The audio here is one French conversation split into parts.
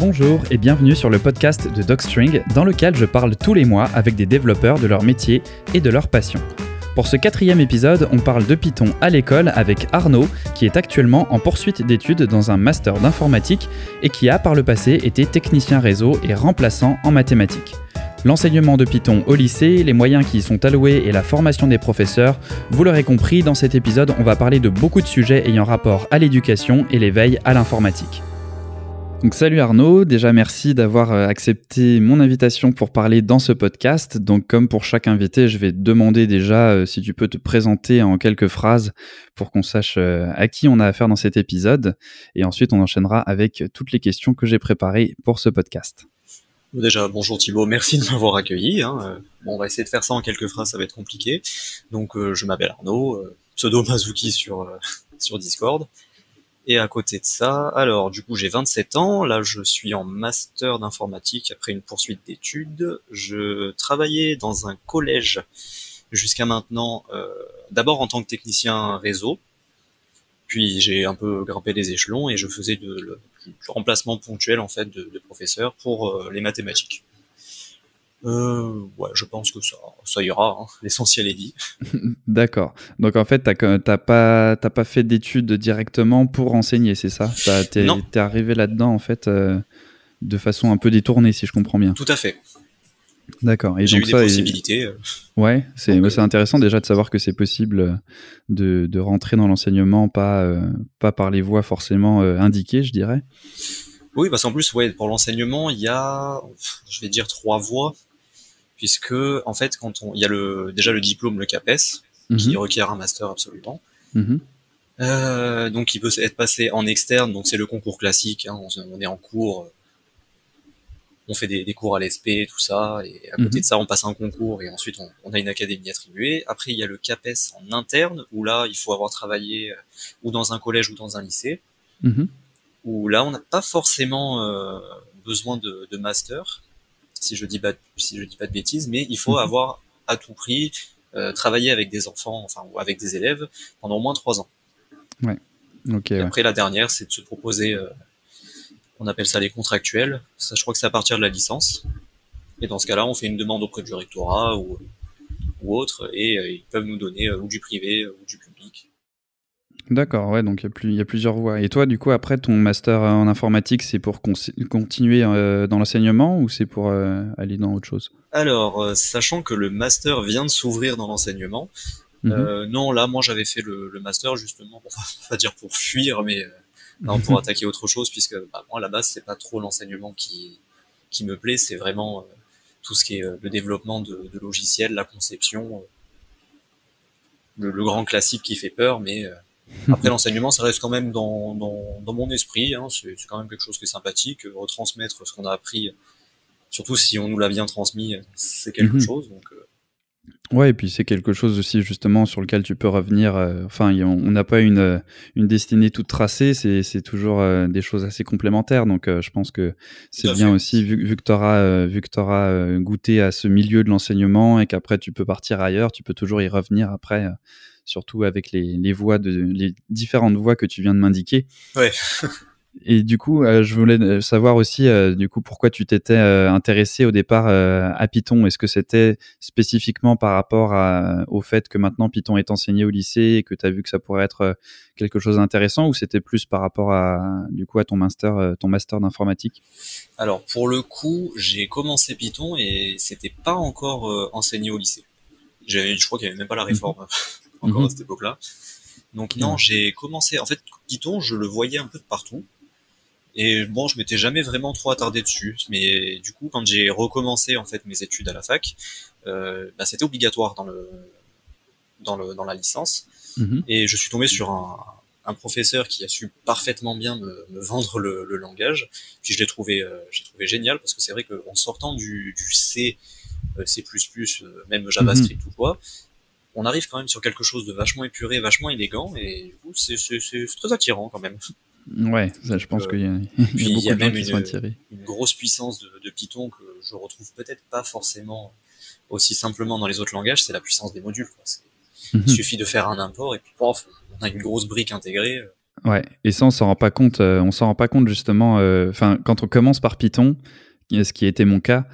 Bonjour et bienvenue sur le podcast de Docstring dans lequel je parle tous les mois avec des développeurs de leur métier et de leur passion. Pour ce quatrième épisode, on parle de Python à l'école avec Arnaud, qui est actuellement en poursuite d'études dans un master d'informatique et qui a par le passé été technicien réseau et remplaçant en mathématiques. L'enseignement de Python au lycée, les moyens qui y sont alloués et la formation des professeurs, vous l'aurez compris, dans cet épisode, on va parler de beaucoup de sujets ayant rapport à l'éducation et l'éveil à l'informatique. Donc salut Arnaud, déjà merci d'avoir euh, accepté mon invitation pour parler dans ce podcast. Donc comme pour chaque invité, je vais te demander déjà euh, si tu peux te présenter en quelques phrases pour qu'on sache euh, à qui on a affaire dans cet épisode. Et ensuite on enchaînera avec toutes les questions que j'ai préparées pour ce podcast. Déjà, bonjour Thibaut, merci de m'avoir accueilli. Hein. On va essayer de faire ça en quelques phrases, ça va être compliqué. Donc je m'appelle Arnaud, pseudo Mazuki sur, sur Discord. Et à côté de ça, alors du coup j'ai 27 ans, là je suis en master d'informatique après une poursuite d'études. Je travaillais dans un collège jusqu'à maintenant, euh, d'abord en tant que technicien réseau, puis j'ai un peu grimpé les échelons et je faisais du remplacement ponctuel en fait de, de professeur pour euh, les mathématiques. Euh, ouais, je pense que ça, ça ira. Hein. L'essentiel est dit. D'accord. Donc en fait, t'as pas, t'as pas fait d'études directement pour enseigner, c'est ça? T'es es arrivé là-dedans en fait euh, de façon un peu détournée, si je comprends bien. Tout à fait. D'accord. Et J'ai eu des possibilités. Euh. Ouais, c'est intéressant déjà de savoir que c'est possible de, de, rentrer dans l'enseignement, pas euh, pas par les voies forcément indiquées, je dirais. Oui, parce qu'en plus, ouais, pour l'enseignement, il y a, je vais dire trois voies puisque en fait, quand on, il y a le, déjà le diplôme, le CAPES, qui mhm. requiert un master absolument. Mhm. Euh, donc, il peut être passé en externe, donc c'est le concours classique. Hein, on, est en cours, on fait des, cours à l'ESP, tout ça, et à côté mhm. de ça, on passe un concours et ensuite on, a une académie attribuée. Après, il y a le CAPES en interne, où là, il faut avoir travaillé euh, ou dans un collège ou dans un lycée, où là, on n'a pas forcément euh, besoin de, de master si je dis pas si je dis pas de bêtises, mais il faut mhm. avoir à tout prix euh, travaillé avec des enfants, enfin ou avec des élèves pendant au moins trois ans. Ouais. Ok. Et après la dernière, c'est de se proposer, euh, on appelle ça les contractuels. Ça, je crois que c'est à partir de la licence. Et dans ce cas-là, on fait une demande auprès du rectorat ou ou autre, et euh, ils peuvent nous donner euh, ou du privé ou du public. D'accord, ouais, donc il y, a plusieurs voies. Et toi, du coup, après ton master en informatique, c'est pour continuer euh, dans l'enseignement ou c'est pour euh, aller dans autre chose? Alors, euh, sachant que le master vient de s'ouvrir dans l'enseignement, mhm. non, là, moi, j'avais fait le, master justement, on va pas dire pour fuir, mais non, pour attaquer autre chose, puisque bah, moi, à la base, c'est pas trop l'enseignement qui, qui me plaît, c'est vraiment tout ce qui est le développement de, logiciels, la conception, le, le, grand classique qui fait peur, mais après, l'enseignement, ça reste quand même dans, dans, dans mon esprit. Hein. C'est quand même quelque chose qui est sympathique. Retransmettre ce qu'on a appris, surtout si on nous l'a bien transmis, c'est quelque mhm. chose. Donc, euh. Ouais, et puis c'est quelque chose aussi justement sur lequel tu peux revenir. Euh, enfin, on n'a pas une, une destinée toute tracée, c'est toujours euh, des choses assez complémentaires. Donc, je pense que c'est bien aussi, vu, vu que tu auras, goûté à ce milieu de l'enseignement et qu'après tu peux partir ailleurs, tu peux toujours y revenir après surtout avec les, les voix de les différentes voix que tu viens de m'indiquer. Ouais. Et du coup, euh, je voulais euh, savoir aussi, euh, du coup, pourquoi tu t'étais intéressé au départ à Python? Est-ce que c'était spécifiquement par rapport à, au fait que maintenant Python est enseigné au lycée et que tu as vu que ça pourrait être quelque chose d'intéressant, ou c'était plus par rapport à, du coup, à ton master, ton master d'informatique? Alors, pour le coup, j'ai commencé Python et c'était pas encore enseigné au lycée. Je crois qu'il n'y avait même pas la réforme. Encore à mhm. cette époque-là. Donc non, j'ai commencé. En fait, Python, je le voyais un peu de partout. Et bon, je m'étais jamais vraiment trop attardé dessus. Mais du coup, quand j'ai recommencé en fait mes études à la fac, euh, bah, c'était obligatoire dans le dans le dans la licence. Mhm. Et je suis tombé sur un, un professeur qui a su parfaitement bien me, me vendre le, le, langage. Puis je l'ai trouvé, euh, j'ai trouvé génial parce que c'est vrai qu'en sortant du, du C, euh, C++, euh, même JavaScript mhm. ou quoi, on arrive quand même sur quelque chose de vachement épuré, vachement élégant, et c'est très attirant quand même. Ouais, ça, je pense qu'il y a, il y a, même une, grosse puissance de, Python que je retrouve peut-être pas forcément aussi simplement dans les autres langages, c'est la puissance des modules. Quoi. Il mhm. suffit de faire un import et puis pof, on a une grosse brique intégrée. Ouais, et ça on s'en rend pas compte. on s'en rend pas compte justement. Enfin, quand on commence par Python, ce qui était mon cas,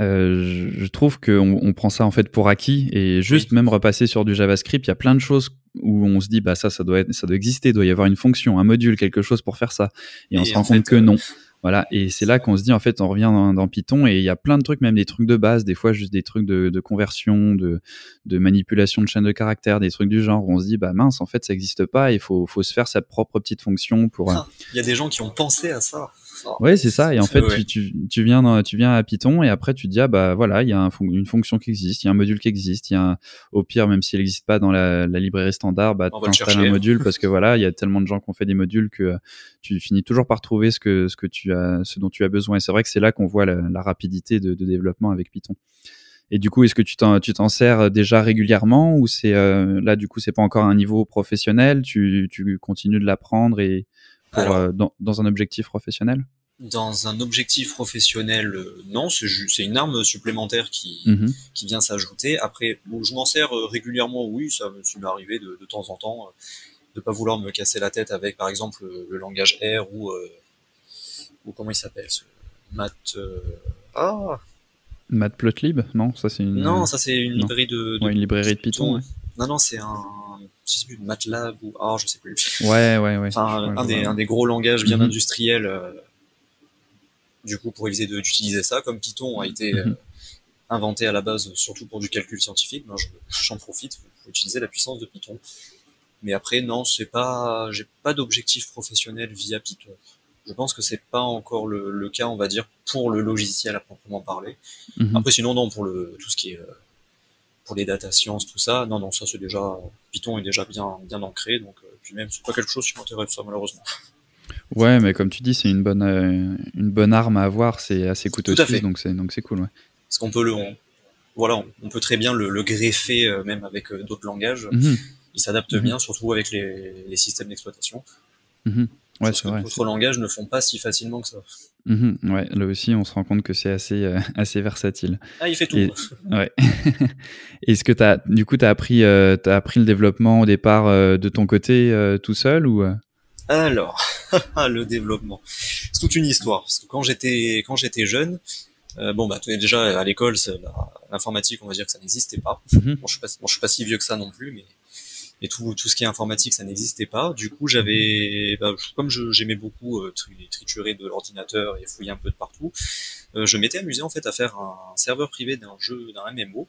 euh, je, trouve qu'on on prend ça en fait pour acquis et juste même repasser sur du JavaScript, il y a plein de choses où on se dit bah ça ça doit être, ça doit exister, il doit y avoir une fonction, un module, quelque chose pour faire ça et, on se rend compte que non. Euh, voilà, et c'est là qu'on se dit en fait on revient dans, Python et il y a plein de trucs, même des trucs de base, des fois juste des trucs de, de conversion, de, de, manipulation de chaîne de caractères, des trucs du genre où on se dit bah mince en fait ça n'existe pas, il faut, faut se faire sa propre petite fonction pour. Ah, il y a des gens qui ont pensé à ça. Oui, c'est ça. Et en fait, tu, tu, viens dans, tu viens à Python et après tu te dis ah bah voilà, il y a une fonction qui existe, il y a un module qui existe, il y a au pire même s'il n'existe pas dans la, librairie standard, bah tu installes un module parce que voilà, il y a tellement de gens qui ont fait des modules que euh, tu finis toujours par trouver ce que ce que tu as, ce dont tu as besoin. Et c'est vrai que c'est là qu'on voit la, rapidité de, développement avec Python. Et du coup, est-ce que tu t'en, tu t'en sers déjà régulièrement ou c'est euh, là du coup c'est pas encore un niveau professionnel, tu, tu continues de l'apprendre et euh, dans, dans, un objectif professionnel? Dans un objectif professionnel, euh, non, c'est, une arme supplémentaire qui, mmh qui vient s'ajouter. Après, bon, je m'en sers euh, régulièrement, oui, ça, m'est arrivé de, de, temps en temps de pas vouloir me casser la tête avec, par exemple, le, langage R ou, ou comment il s'appelle ce Math. ah Matplotlib Non, ça c'est une. Non, ça c'est une librairie de, une librairie de Python. Non, non, c'est un je sais plus, MATLAB ou ah, je sais plus. Ouais, ouais, ouais. Enfin, un, des, un, des, gros langages bien mhm. industriels. Euh, du coup, pour éviter d'utiliser ça, comme Python a été euh, mhm. inventé à la base surtout pour du calcul scientifique, moi j'en profite pour utiliser la puissance de Python. Mais après, non, c'est pas, j'ai pas d'objectif professionnel via Python. Je pense que c'est pas encore le, le, cas, on va dire, pour le logiciel à proprement parler. Mhm. Après, sinon, non, pour le, tout ce qui est euh, pour les data science, tout ça. Non, non, ça c'est déjà Python est déjà bien bien ancré, donc euh, puis même c'est pas quelque chose qui m'intéresse ça malheureusement. Ouais, mais comme tu dis, c'est une bonne euh, une bonne arme à avoir, c'est assez coûteux donc c'est donc c'est cool, ouais. Parce qu'on peut le voilà, on peut très bien le, greffer euh, même avec d'autres langages. Mhm. Il s'adapte mhm. bien, surtout avec les, les systèmes d'exploitation. Mhm. Ouais, c'est vrai. D'autres langages ne font pas si facilement que ça. Mhm, ouais, là aussi, on se rend compte que c'est assez, euh, assez versatile. Ah, il fait tout. ouais. Est-ce que as, du coup, tu as, appris, euh, as appris le développement au départ euh, de ton côté tout seul ou Alors, le développement. C'est toute une histoire. Parce que quand j'étais, quand j'étais jeune, bon, bah, déjà, à l'école, l'informatique, on va dire que ça n'existait pas. Mhm. bon, je suis pas, bon, je suis pas si vieux que ça non plus, mais et tout, tout ce qui est informatique, ça n'existait pas. Du coup, j'avais, bah, comme j'aimais beaucoup euh, triturer de l'ordinateur et fouiller un peu de partout, euh, je m'étais amusé en fait à faire un serveur privé d'un jeu, d'un MMO.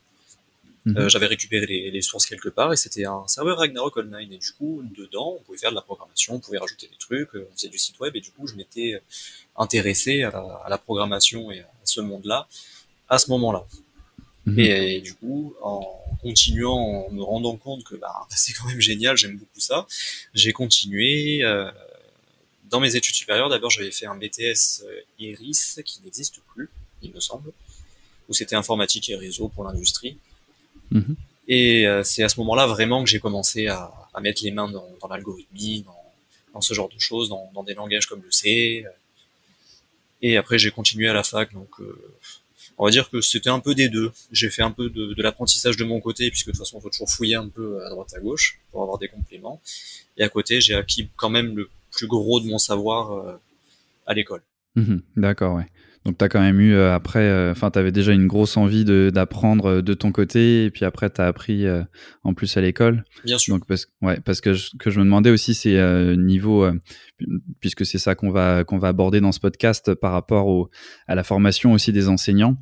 Mhm. Euh, j'avais récupéré les, les, sources quelque part et c'était un serveur Ragnarok Online et du coup dedans on pouvait faire de la programmation, on pouvait rajouter des trucs, on faisait du site web et du coup je m'étais intéressé à à la programmation et à ce monde-là à ce moment-là. Mhm. Et, du coup, en continuant, en me rendant compte que bah, c'est quand même génial, j'aime beaucoup ça, j'ai continué. Euh, dans mes études supérieures, d'abord j'avais fait un BTS euh, IRIS qui n'existe plus, il me semble, où c'était informatique et réseau pour l'industrie. Mhm. Et euh, c'est à ce moment-là vraiment que j'ai commencé à, à, mettre les mains dans, dans l'algorithmie, dans, dans, ce genre de choses, dans, dans, des langages comme le C. Et après j'ai continué à la fac, donc on va dire que c'était un peu des deux. J'ai fait un peu de, l'apprentissage de mon côté, puisque de toute façon, on faut toujours fouiller un peu à droite à gauche pour avoir des compléments. Et à côté, j'ai acquis quand même le plus gros de mon savoir euh, à l'école. Mhm. D'accord, ouais. Donc tu as quand même eu euh, après, euh, enfin tu avais déjà une grosse envie d'apprendre de, ton côté, et puis après tu as appris en plus à l'école. Bien sûr. Donc parce, ouais, parce que je, que je me demandais aussi c'est niveau, puisque c'est ça qu'on va qu'on va aborder dans ce podcast par rapport au, à la formation aussi des enseignants.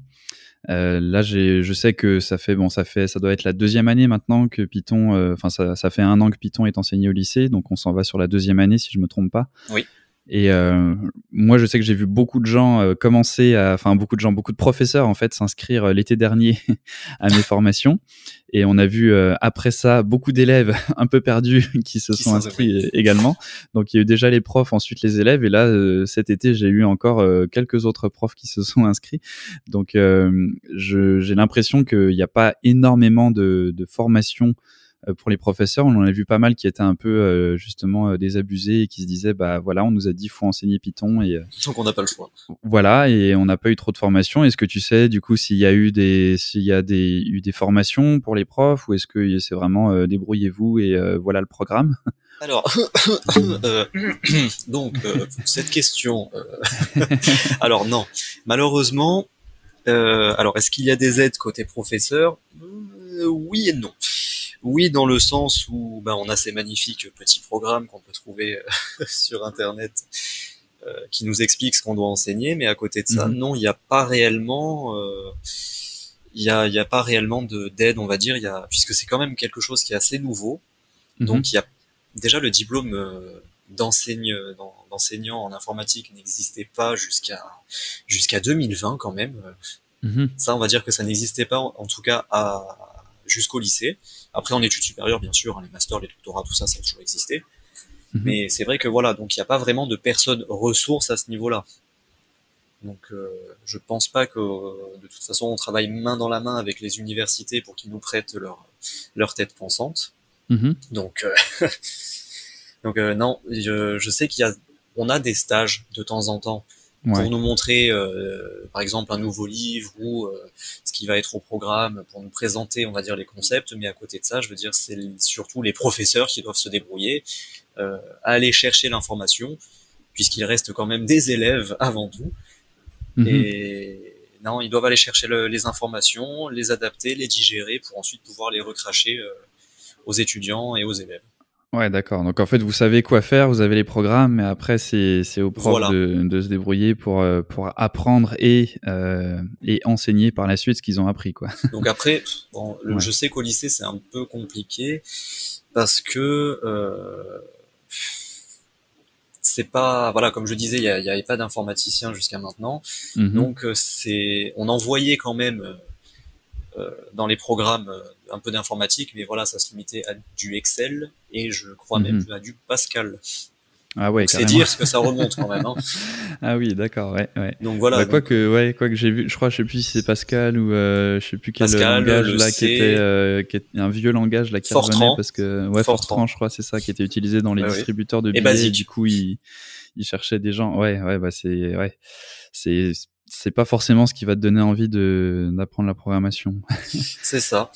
Euh, là, je sais que ça fait bon, ça fait, ça doit être la deuxième année maintenant que Python. Euh, enfin, ça, ça, fait un an que Python est enseigné au lycée, donc on s'en va sur la deuxième année si je me trompe pas. Oui. Et euh, moi, je sais que j'ai vu beaucoup de gens euh, commencer, enfin beaucoup de gens, beaucoup de professeurs en fait s'inscrire euh, l'été dernier à mes formations. Et on a vu après ça beaucoup d'élèves un peu perdus qui se sont inscrits également. Donc il y a eu déjà les profs, ensuite les élèves. Et là, cet été, j'ai eu encore quelques autres profs qui se sont inscrits. Donc j'ai l'impression qu'il n'y a pas énormément de, de formation euh, pour les professeurs, on en a vu pas mal qui étaient un peu euh, justement euh, désabusés et qui se disaient bah voilà, on nous a dit faut enseigner Python et donc on n'a pas le choix. Voilà et on n'a pas eu trop de formation. Est-ce que tu sais du coup s'il y a eu des s'il y a des eu des formations pour les profs ou est-ce que c'est vraiment débrouillez-vous et voilà le programme? Alors, euh, donc, euh, cette question. Euh, alors, non. Malheureusement, alors, est-ce qu'il y a des aides côté professeur? Oui et non. Oui, dans le sens où ben, on a ces magnifiques petits programmes qu'on peut trouver sur Internet qui nous expliquent ce qu'on doit enseigner, mais à côté de ça, mhm. non, il n'y a pas réellement il y a, y a, pas réellement d'aide, on va dire, y a, puisque c'est quand même quelque chose qui est assez nouveau. Mhm. Donc il y a déjà le diplôme euh, d'enseignant en informatique n'existait pas jusqu'à jusqu'à 2020 quand même. Mhm. Ça, on va dire que ça n'existait pas, en, tout cas à jusqu'au lycée. Après, en études supérieures, bien sûr, hein, les masters, les doctorats, tout ça, ça a toujours existé. Mhm. Mais c'est vrai que voilà, donc il n'y a pas vraiment de personnes ressources à ce niveau-là. Donc, euh, je pense pas que de toute façon on travaille main dans la main avec les universités pour qu'ils nous prêtent leur leur tête pensante. Mhm. Donc, euh, donc euh, non, je, je sais qu'il y a, on a des stages de temps en temps pour nous montrer, euh, par exemple, un nouveau livre ou ce qui va être au programme, pour nous présenter, on va dire, les concepts. Mais à côté de ça, je veux dire, c'est surtout les professeurs qui doivent se débrouiller, aller chercher l'information, puisqu'il reste quand même des élèves avant tout. Mhm. Et non, ils doivent aller chercher les informations, les adapter, les digérer pour ensuite pouvoir les recracher aux étudiants et aux élèves. Ouais, d'accord. Donc en fait, vous savez quoi faire, vous avez les programmes, mais après, c'est, c'est aux profs de, de, se débrouiller pour, euh, pour apprendre et, euh, et enseigner par la suite ce qu'ils ont appris. Quoi. Donc après, bon, je sais qu'au lycée, c'est un peu compliqué parce que euh, c'est pas voilà comme je disais il y, avait pas d'informaticien jusqu'à maintenant mhm. donc euh, c'est on envoyait quand même euh, dans les programmes euh, un peu d'informatique, mais voilà, ça se limitait à du Excel et je crois même mhm. à du Pascal. Ah ouais, c'est dire ce que ça remonte quand même. Hein. ah oui, d'accord, ouais, ouais. Donc voilà. Bah, quoi que, ouais, quoi que j'ai vu, je crois, je sais plus si c'est Pascal ou euh, je sais plus quel langage là qui était, euh, qui un vieux langage là qui revenait parce que ouais, Fortran, je crois, c'est ça qui était utilisé dans les distributeurs de billets. Et, du coup, il, il cherchait des gens. Ouais, ouais, bah c'est, ouais, c'est c'est pas forcément ce qui va te donner envie de d'apprendre la programmation. c'est ça.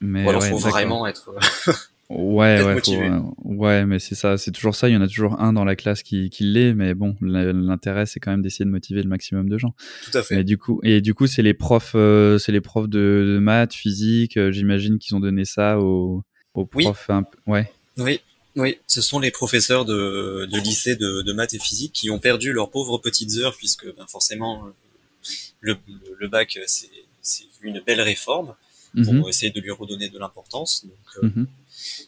Mais Ou alors faut vraiment être. Euh, ouais, ouais, ouais, mais c'est ça, c'est toujours ça. Il y en a toujours un dans la classe qui, qui l'est, mais bon, l'intérêt c'est quand même d'essayer de motiver le maximum de gens. Tout à fait. Et du coup, et du coup, c'est les profs, euh, c'est les profs de, maths, physique. Euh, j'imagine qu'ils ont donné ça aux, aux profs. Oui. Un ouais. Oui, oui, ce sont les professeurs de, de lycée de, de, maths et physique qui ont perdu leurs pauvres petites heures puisque ben, forcément le, le bac, c'est une belle réforme pour mhm. essayer de lui redonner de l'importance. Donc, euh, mhm.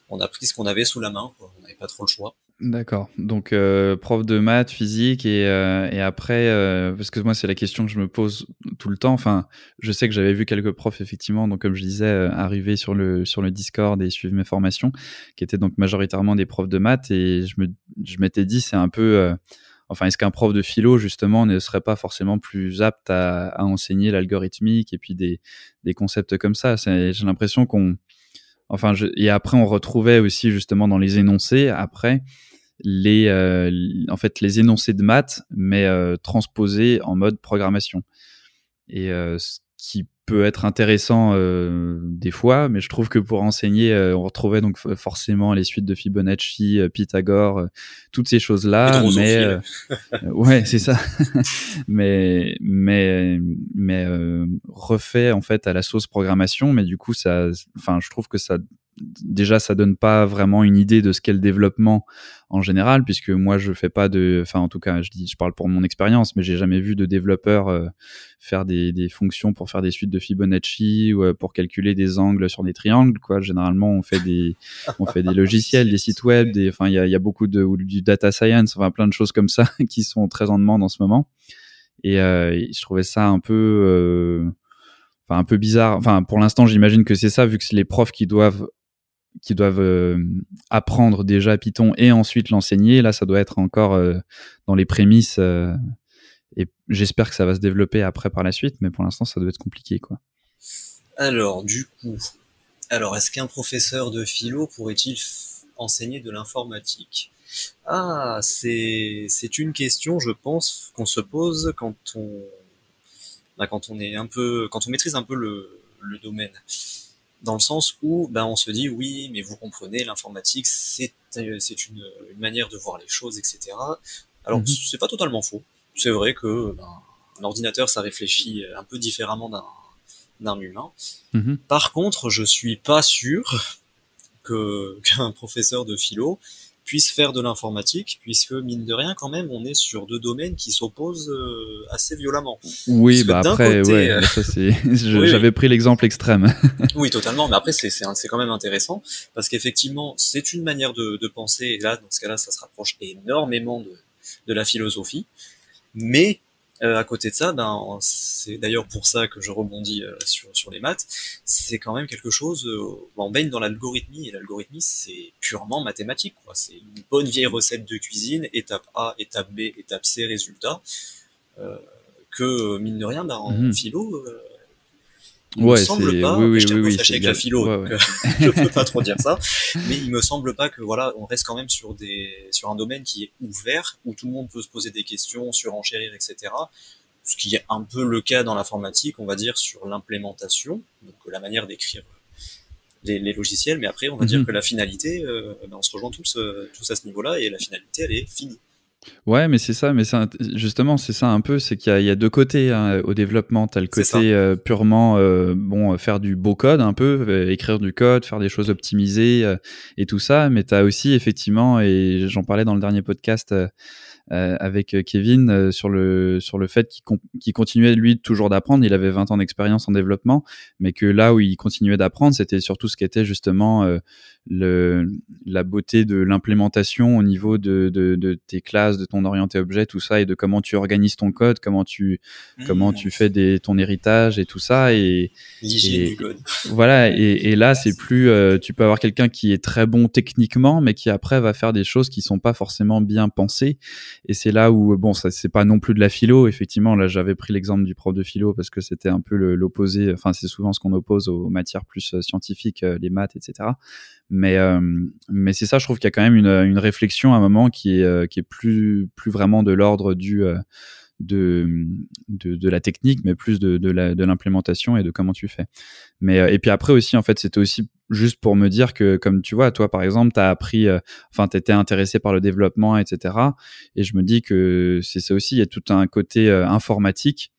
on a pris ce qu'on avait sous la main. Quoi. On n'avait pas trop le choix. D'accord. Donc, euh, prof de maths, physique, et, euh, et après, parce que moi, c'est la question que je me pose tout le temps. Enfin, je sais que j'avais vu quelques profs, effectivement, donc comme je disais, arriver sur le, sur le Discord et suivre mes formations, qui étaient donc majoritairement des profs de maths, et je me, je m'étais dit, c'est un peu Enfin, est-ce qu'un prof de philo, justement, ne serait pas forcément plus apte à, enseigner l'algorithmique et puis des, concepts comme ça? J'ai l'impression qu'on... Enfin, et après, on retrouvait aussi, justement, dans les énoncés, après, les, euh, en fait, les énoncés de maths, mais euh, transposés en mode programmation. Et euh, ce qui peut être intéressant euh, des fois, mais je trouve que pour enseigner, euh, on retrouvait donc forcément les suites de Fibonacci, euh, Pythagore, toutes ces choses-là. Mais ouais, c'est ça. mais mais mais refait en fait à la sauce programmation, mais du coup ça, enfin je trouve que ça déjà ça donne pas vraiment une idée de ce qu'est le développement en général puisque moi je fais pas de enfin en tout cas je dis je parle pour mon expérience mais j'ai jamais vu de développeur euh, faire des, des, fonctions pour faire des suites de Fibonacci ou euh, pour calculer des angles sur des triangles quoi généralement on fait des on fait des logiciels des sites web des enfin il y a, y a, beaucoup de du data science enfin plein de choses comme ça qui sont très en demande en ce moment et, euh, je trouvais ça un peu enfin un peu bizarre. Enfin, pour l'instant, j'imagine que c'est ça, vu que c'est les profs qui doivent qui doivent euh, apprendre déjà Python et ensuite l'enseigner. Là, ça doit être encore euh, dans les prémices. Euh, et j'espère que ça va se développer après par la suite, mais pour l'instant, ça doit être compliqué, quoi. Alors, du coup, alors est-ce qu'un professeur de philo pourrait-il enseigner de l'informatique? Ah, c'est c'est une question, je pense, qu'on se pose quand on bah, quand on est un peu quand on maîtrise un peu le, le domaine. dans le sens où ben, on se dit oui, mais vous comprenez, l'informatique, c'est c'est une, une, manière de voir les choses, etc. Alors, mm-hmm. c'est pas totalement faux. C'est vrai que ben, un ordinateur, ça réfléchit un peu différemment d'un d'un humain. Mm-hmm. Par contre, je suis pas sûr que qu'un professeur de philo puisse faire de l'informatique, puisque mine de rien, quand même, on est sur deux domaines qui s'opposent euh, assez violemment. Oui, bah après, ouais, euh, j'avais pris l'exemple extrême. oui, totalement, mais après, c'est quand même intéressant, parce qu'effectivement, c'est une manière de, de, penser, et là, dans ce cas-là, ça se rapproche énormément de, de la philosophie, mais euh, à côté de ça, ben, c'est d'ailleurs pour ça que je rebondis euh, sur, sur les maths, c'est quand même quelque chose, euh, on baigne dans l'algorithmie, et l'algorithmie c'est purement mathématique, quoi. c'est une bonne vieille recette de cuisine, étape A, étape B, étape C, résultat, que mine de rien, ben, en mhm. philo, il me semble pas, oui, je tiens oui, avec la philo, donc, je peux pas trop dire ça, mais il me semble pas que voilà, on reste quand même sur des sur un domaine qui est ouvert où tout le monde peut se poser des questions, surenchérir, etc. Ce qui est un peu le cas dans l'informatique, on va dire sur l'implémentation, donc la manière d'écrire les, les, logiciels, mais après on va dire mhm. que la finalité, euh, ben, on se rejoint tous euh, tous à ce niveau-là et la finalité elle est finie. Ouais, mais c'est ça, mais justement, c'est ça un peu, c'est qu'il y, a deux côtés hein, au développement. Tu as le côté euh, purement, euh, bon, faire du beau code un peu, euh, écrire du code, faire des choses optimisées et tout ça, mais tu as aussi effectivement, et j'en parlais dans le dernier podcast, euh, avec euh, Kevin euh, sur le sur le fait qu'il continuait lui toujours d'apprendre. Il avait 20 ans d'expérience en développement, mais que là où il continuait d'apprendre, c'était surtout ce qui était justement le la beauté de l'implémentation au niveau de, de, de, tes classes, de ton orienté objet, tout ça, et de comment tu organises ton code, comment tu comment tu mmh. fais des, ton héritage et tout ça. Et, du code. voilà. Et, et là, c'est plus tu peux avoir quelqu'un qui est très bon techniquement, mais qui après va faire des choses qui sont pas forcément bien pensées et c'est là où, bon, ça c'est pas non plus de la philo. Effectivement, là, j'avais pris l'exemple du prof de philo parce que c'était un peu l'opposé. Enfin, c'est souvent ce qu'on oppose aux matières plus euh, scientifiques, euh, les maths, etc. Mais, euh, mais c'est ça, je trouve qu'il y a quand même une, une, réflexion à un moment qui est, qui est plus, plus vraiment de l'ordre du de, de, de, la technique, mais plus de, de l'implémentation et de comment tu fais. Mais, et puis après aussi, en fait, c'était aussi juste pour me dire que, comme tu vois, toi, par exemple, tu as appris, euh, enfin, tu étais intéressé par le développement, etc. Et je me dis que c'est ça aussi, il y a tout un côté euh, informatique.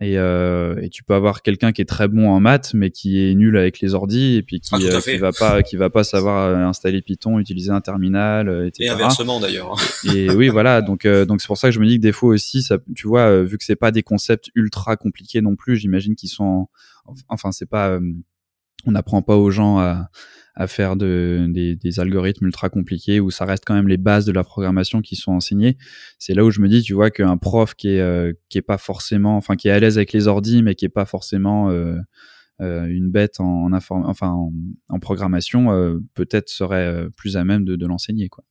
Et, euh, et, tu peux avoir quelqu'un qui est très bon en maths, mais qui est nul avec les ordis, et puis qui, ah, qui va pas, qui va pas savoir installer Python, utiliser un terminal, etc. Et inversement d'ailleurs. et oui, voilà. Donc, donc c'est pour ça que je me dis que des fois aussi, ça, tu vois, vu que c'est pas des concepts ultra compliqués non plus, j'imagine qu'ils sont, enfin, c'est pas on n'apprend pas aux gens à, à faire de, des, algorithmes ultra compliqués où ça reste quand même les bases de la programmation qui sont enseignées. C'est là où je me dis, tu vois, qu'un prof qui est, euh, qui est pas forcément, enfin, qui est à l'aise avec les ordis, mais qui est pas forcément euh, euh une bête en, en enfin, en, programmation, peut-être serait plus à même de, l'enseigner, quoi.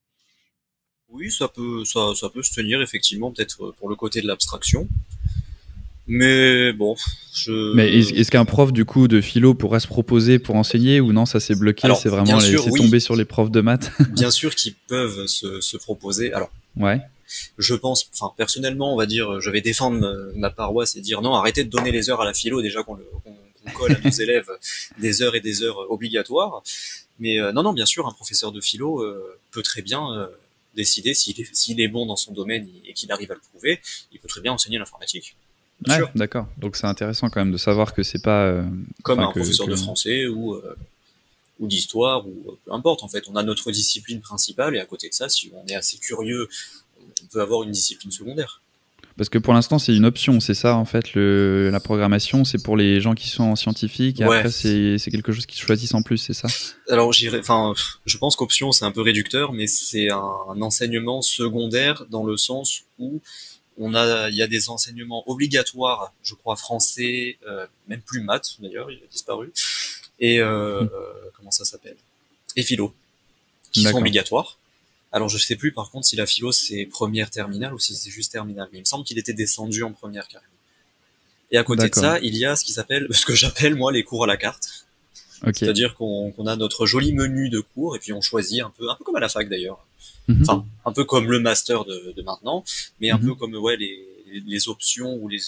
Oui, ça peut, ça peut se tenir effectivement, peut-être pour le côté de l'abstraction. Mais bon, je. Mais est-ce qu'un prof du coup de philo pourrait se proposer pour enseigner ou non Ça s'est bloqué. C'est vraiment c'est tombé sur les profs de maths? bien sûr qu'ils peuvent se, se, proposer. Alors. Ouais. Je pense, enfin personnellement, on va dire, je vais défendre ma paroisse et dire non, arrêtez de donner les heures à la philo déjà qu'on qu colle à nos élèves des heures et des heures obligatoires. Mais euh, non, non, bien sûr, un professeur de philo euh, peut très bien euh, décider s'il est, s'il est bon dans son domaine et qu'il arrive à le prouver, il peut très bien enseigner l'informatique. Ouais, d'accord. Donc c'est intéressant quand même de savoir que c'est pas euh, comme un professeur de français ou euh, ou d'histoire ou euh, peu importe. En fait, on a notre discipline principale et à côté de ça, si on est assez curieux, on peut avoir une discipline secondaire. Parce que pour l'instant, c'est une option, c'est ça en fait. Le, la programmation, c'est pour les gens qui sont scientifiques. Et après, c'est quelque chose qu'ils choisissent en plus, c'est ça? Alors, enfin, je pense qu'option, c'est un peu réducteur, mais c'est un, un, enseignement secondaire dans le sens où on a, il y a des enseignements obligatoires, je crois français, euh, même plus maths d'ailleurs, il a disparu. Et euh, hmm. euh, comment ça s'appelle? Et philo, qui sont obligatoires. Alors je sais plus par contre si la philo c'est première terminale ou si c'est juste terminale, mais il me semble qu'il était descendu en première carrément. Et à côté de ça, il y a ce qui s'appelle, ce que j'appelle moi les cours à la carte. C'est-à-dire qu'on a notre joli menu de cours et puis on choisit un peu, un peu comme à la fac d'ailleurs. Mhm. Enfin, un peu comme le master de, de maintenant, mais un mhm. peu comme ouais les, les options ou les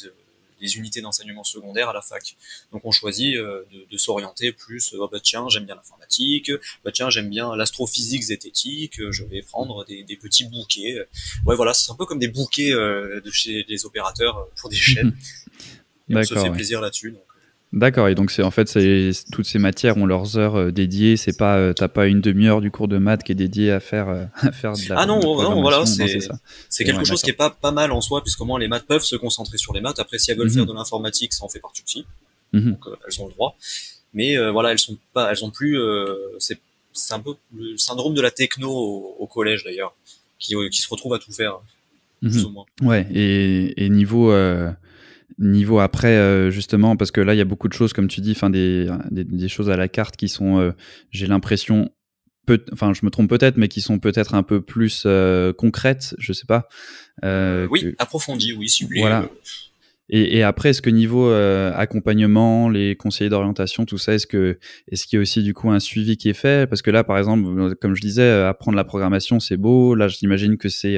les unités d'enseignement secondaire à la fac. Donc on choisit de, de s'orienter plus, oh bah tiens, j'aime bien l'informatique, bah tiens, j'aime bien l'astrophysique zététique, je vais prendre des, des, petits bouquets. Ouais, voilà, c'est un peu comme des bouquets de chez les opérateurs pour des chaînes. Et on se fait plaisir là-dessus. D'accord, et donc c'est en fait c'est toutes ces matières ont leurs heures euh, dédiées. C'est pas euh, t'as pas une demi-heure du cours de maths qui est dédiée à faire euh, à faire de la. Ah non, non voilà, c'est c'est quelque chose qui est pas pas mal en soi puisque moi les maths peuvent se concentrer sur les maths. Après si elles veulent mhm. faire de l'informatique, ça en fait partie aussi. Mhm. Donc elles ont le droit. Mais voilà, elles sont pas, elles ont plus. c'est c'est un peu le syndrome de la techno au, collège d'ailleurs, qui qui se retrouve à tout faire. Mhm. Plus ou moins. Ouais, et, et niveau Niveau après, euh, justement, parce que là, il y a beaucoup de choses, comme tu dis, enfin des, des, choses à la carte qui sont, euh, j'ai l'impression, enfin, je me trompe peut-être, mais qui sont peut-être un peu plus euh, concrètes, je sais pas. oui, approfondies, oui, ciblées. Voilà. Et, et, après, est-ce que niveau euh, accompagnement, les conseillers d'orientation, tout ça, est-ce que est-ce qu'il y a aussi du coup un suivi qui est fait? Parce que là, par exemple, euh, comme je disais, euh, apprendre la programmation, c'est beau. Là, j'imagine que c'est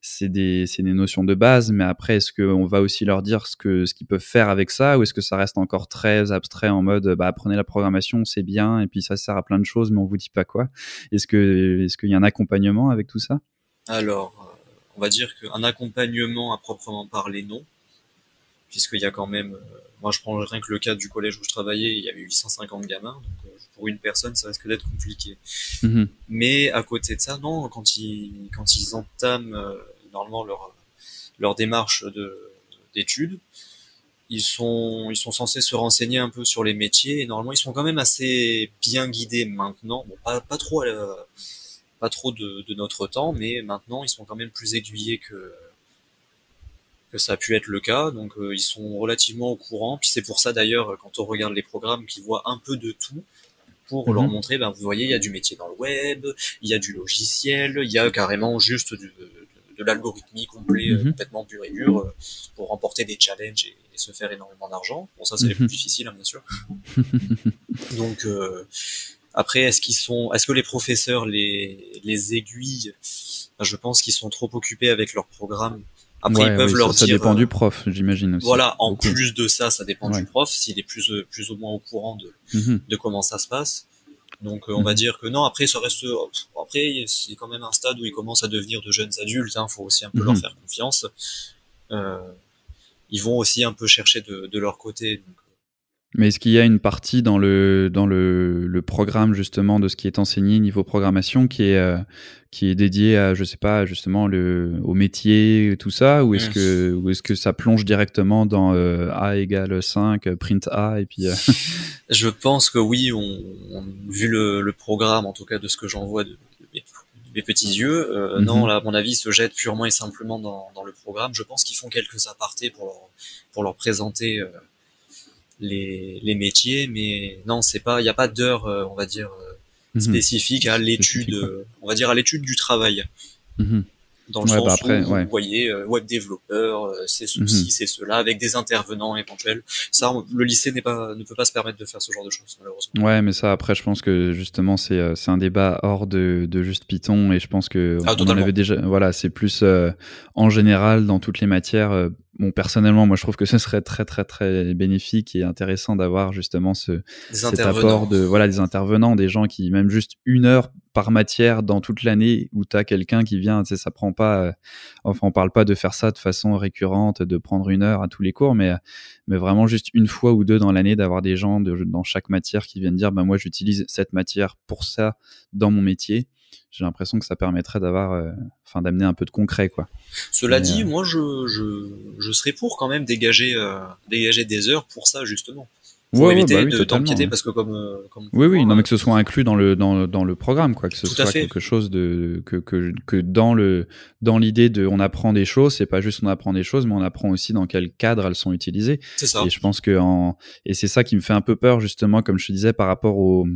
c'est des c'est des notions de base, mais après, est-ce qu'on va aussi leur dire ce que ce qu'ils peuvent faire avec ça, ou est-ce que ça reste encore très abstrait en mode bah apprenez la programmation, c'est bien, et puis ça sert à plein de choses, mais on vous dit pas quoi? Est-ce que est-ce qu'il y a un accompagnement avec tout ça? Alors, on va dire qu'un accompagnement à proprement parler, non puisqu'il y a quand même, euh, moi je prends rien que le cas du collège où je travaillais, il y avait 850 gamins, donc euh, pour une personne ça risque d'être compliqué. Mhm. Mais à côté de ça, non, quand ils quand ils entament euh, normalement leur leur démarche de d'études, ils sont ils sont censés se renseigner un peu sur les métiers et normalement ils sont quand même assez bien guidés maintenant, bon pas pas trop pas trop de, de notre temps, mais maintenant ils sont quand même plus aiguillés que que ça a pu être le cas. Donc euh, ils sont relativement au courant. Puis c'est pour ça d'ailleurs, quand on regarde les programmes, qu'ils voient un peu de tout pour leur mhm. montrer, ben, vous voyez, il y a du métier dans le web, il y a du logiciel, il y a carrément juste de, de l'algorithmie complet, euh, mhm. complètement pur et dur, euh, pour remporter des challenges et, se faire énormément d'argent. Bon, ça, c'est les plus difficiles, hein, bien sûr. Donc, après, est-ce qu'ils sont, est-ce que les professeurs les, les aiguillent ben, Je pense qu'ils sont trop occupés avec leur programme après, ils peuvent leur dire. Ça dépend du euh, prof, j'imagine aussi. Voilà, en plus de ça, ça dépend du prof, s'il est plus, plus ou moins au courant de, mhm. de comment ça se passe. Donc, euh, on va mhm. dire que non, après, ça reste. Après, c'est quand même un stade où ils commencent à devenir de jeunes adultes, hein, faut aussi un peu leur mhm. faire confiance. Euh, ils vont aussi un peu chercher de, de leur côté. Donc, mais est-ce qu'il y a une partie dans le dans le, le, programme justement de ce qui est enseigné niveau programmation qui est euh, qui est dédié à je sais pas justement le au métier tout ça? Ou est-ce que ou est-ce que ça plonge directement dans euh, A égale 5 print A et puis euh, Je pense que oui, on, vu le, le, programme en tout cas de ce que j'en vois de, mes, petits yeux, mhm. non là à mon avis se jettent purement et simplement dans, dans le programme. Je pense qu'ils font quelques apartés pour leur, pour leur présenter les, les métiers, mais non, c'est pas, il n'y a pas d'heure, euh, on va dire, euh, mhm. spécifique à l'étude, euh, on va dire à l'étude du travail. Mhm. Dans le sens bah où vous voyez web développeur, c'est ceci, mhm. c'est cela, avec des intervenants éventuels. Ça, le lycée n'est pas, ne peut pas se permettre de faire ce genre de choses, malheureusement. Ouais, mais ça, après, je pense que justement, c'est, c'est un débat hors de, de juste Python, et je pense que ah, on en avait déjà. Voilà, c'est plus en général dans toutes les matières bon, personnellement, moi, je trouve que ce serait très, très, très bénéfique et intéressant d'avoir justement ce, cet apport de, voilà, des intervenants, des gens qui, même juste une heure par matière dans toute l'année où tu as quelqu'un qui vient, tu sais, ça prend pas, euh, enfin, on parle pas de faire ça de façon récurrente, de prendre une heure à tous les cours, mais, mais vraiment juste une fois ou deux dans l'année d'avoir des gens de, dans chaque matière qui viennent dire, bah, moi, j'utilise cette matière pour ça dans mon métier j'ai l'impression que ça permettrait d'avoir, euh, enfin, d'amener un peu de concret, quoi. Cela dit, euh, moi, je, je, je, serais pour quand même dégager, euh, dégager des heures pour ça, justement. Pour éviter bah de t'empiéter parce que comme, comme oui oui non mais que ce soit inclus dans le dans, dans le programme quoi que ce soit quelque chose de que, que, que dans le dans l'idée de on apprend des choses c'est pas juste on apprend des choses mais on apprend aussi dans quel cadre elles sont utilisées. C'est ça. Et je pense que en et c'est ça qui me fait un peu peur justement comme je te disais par rapport au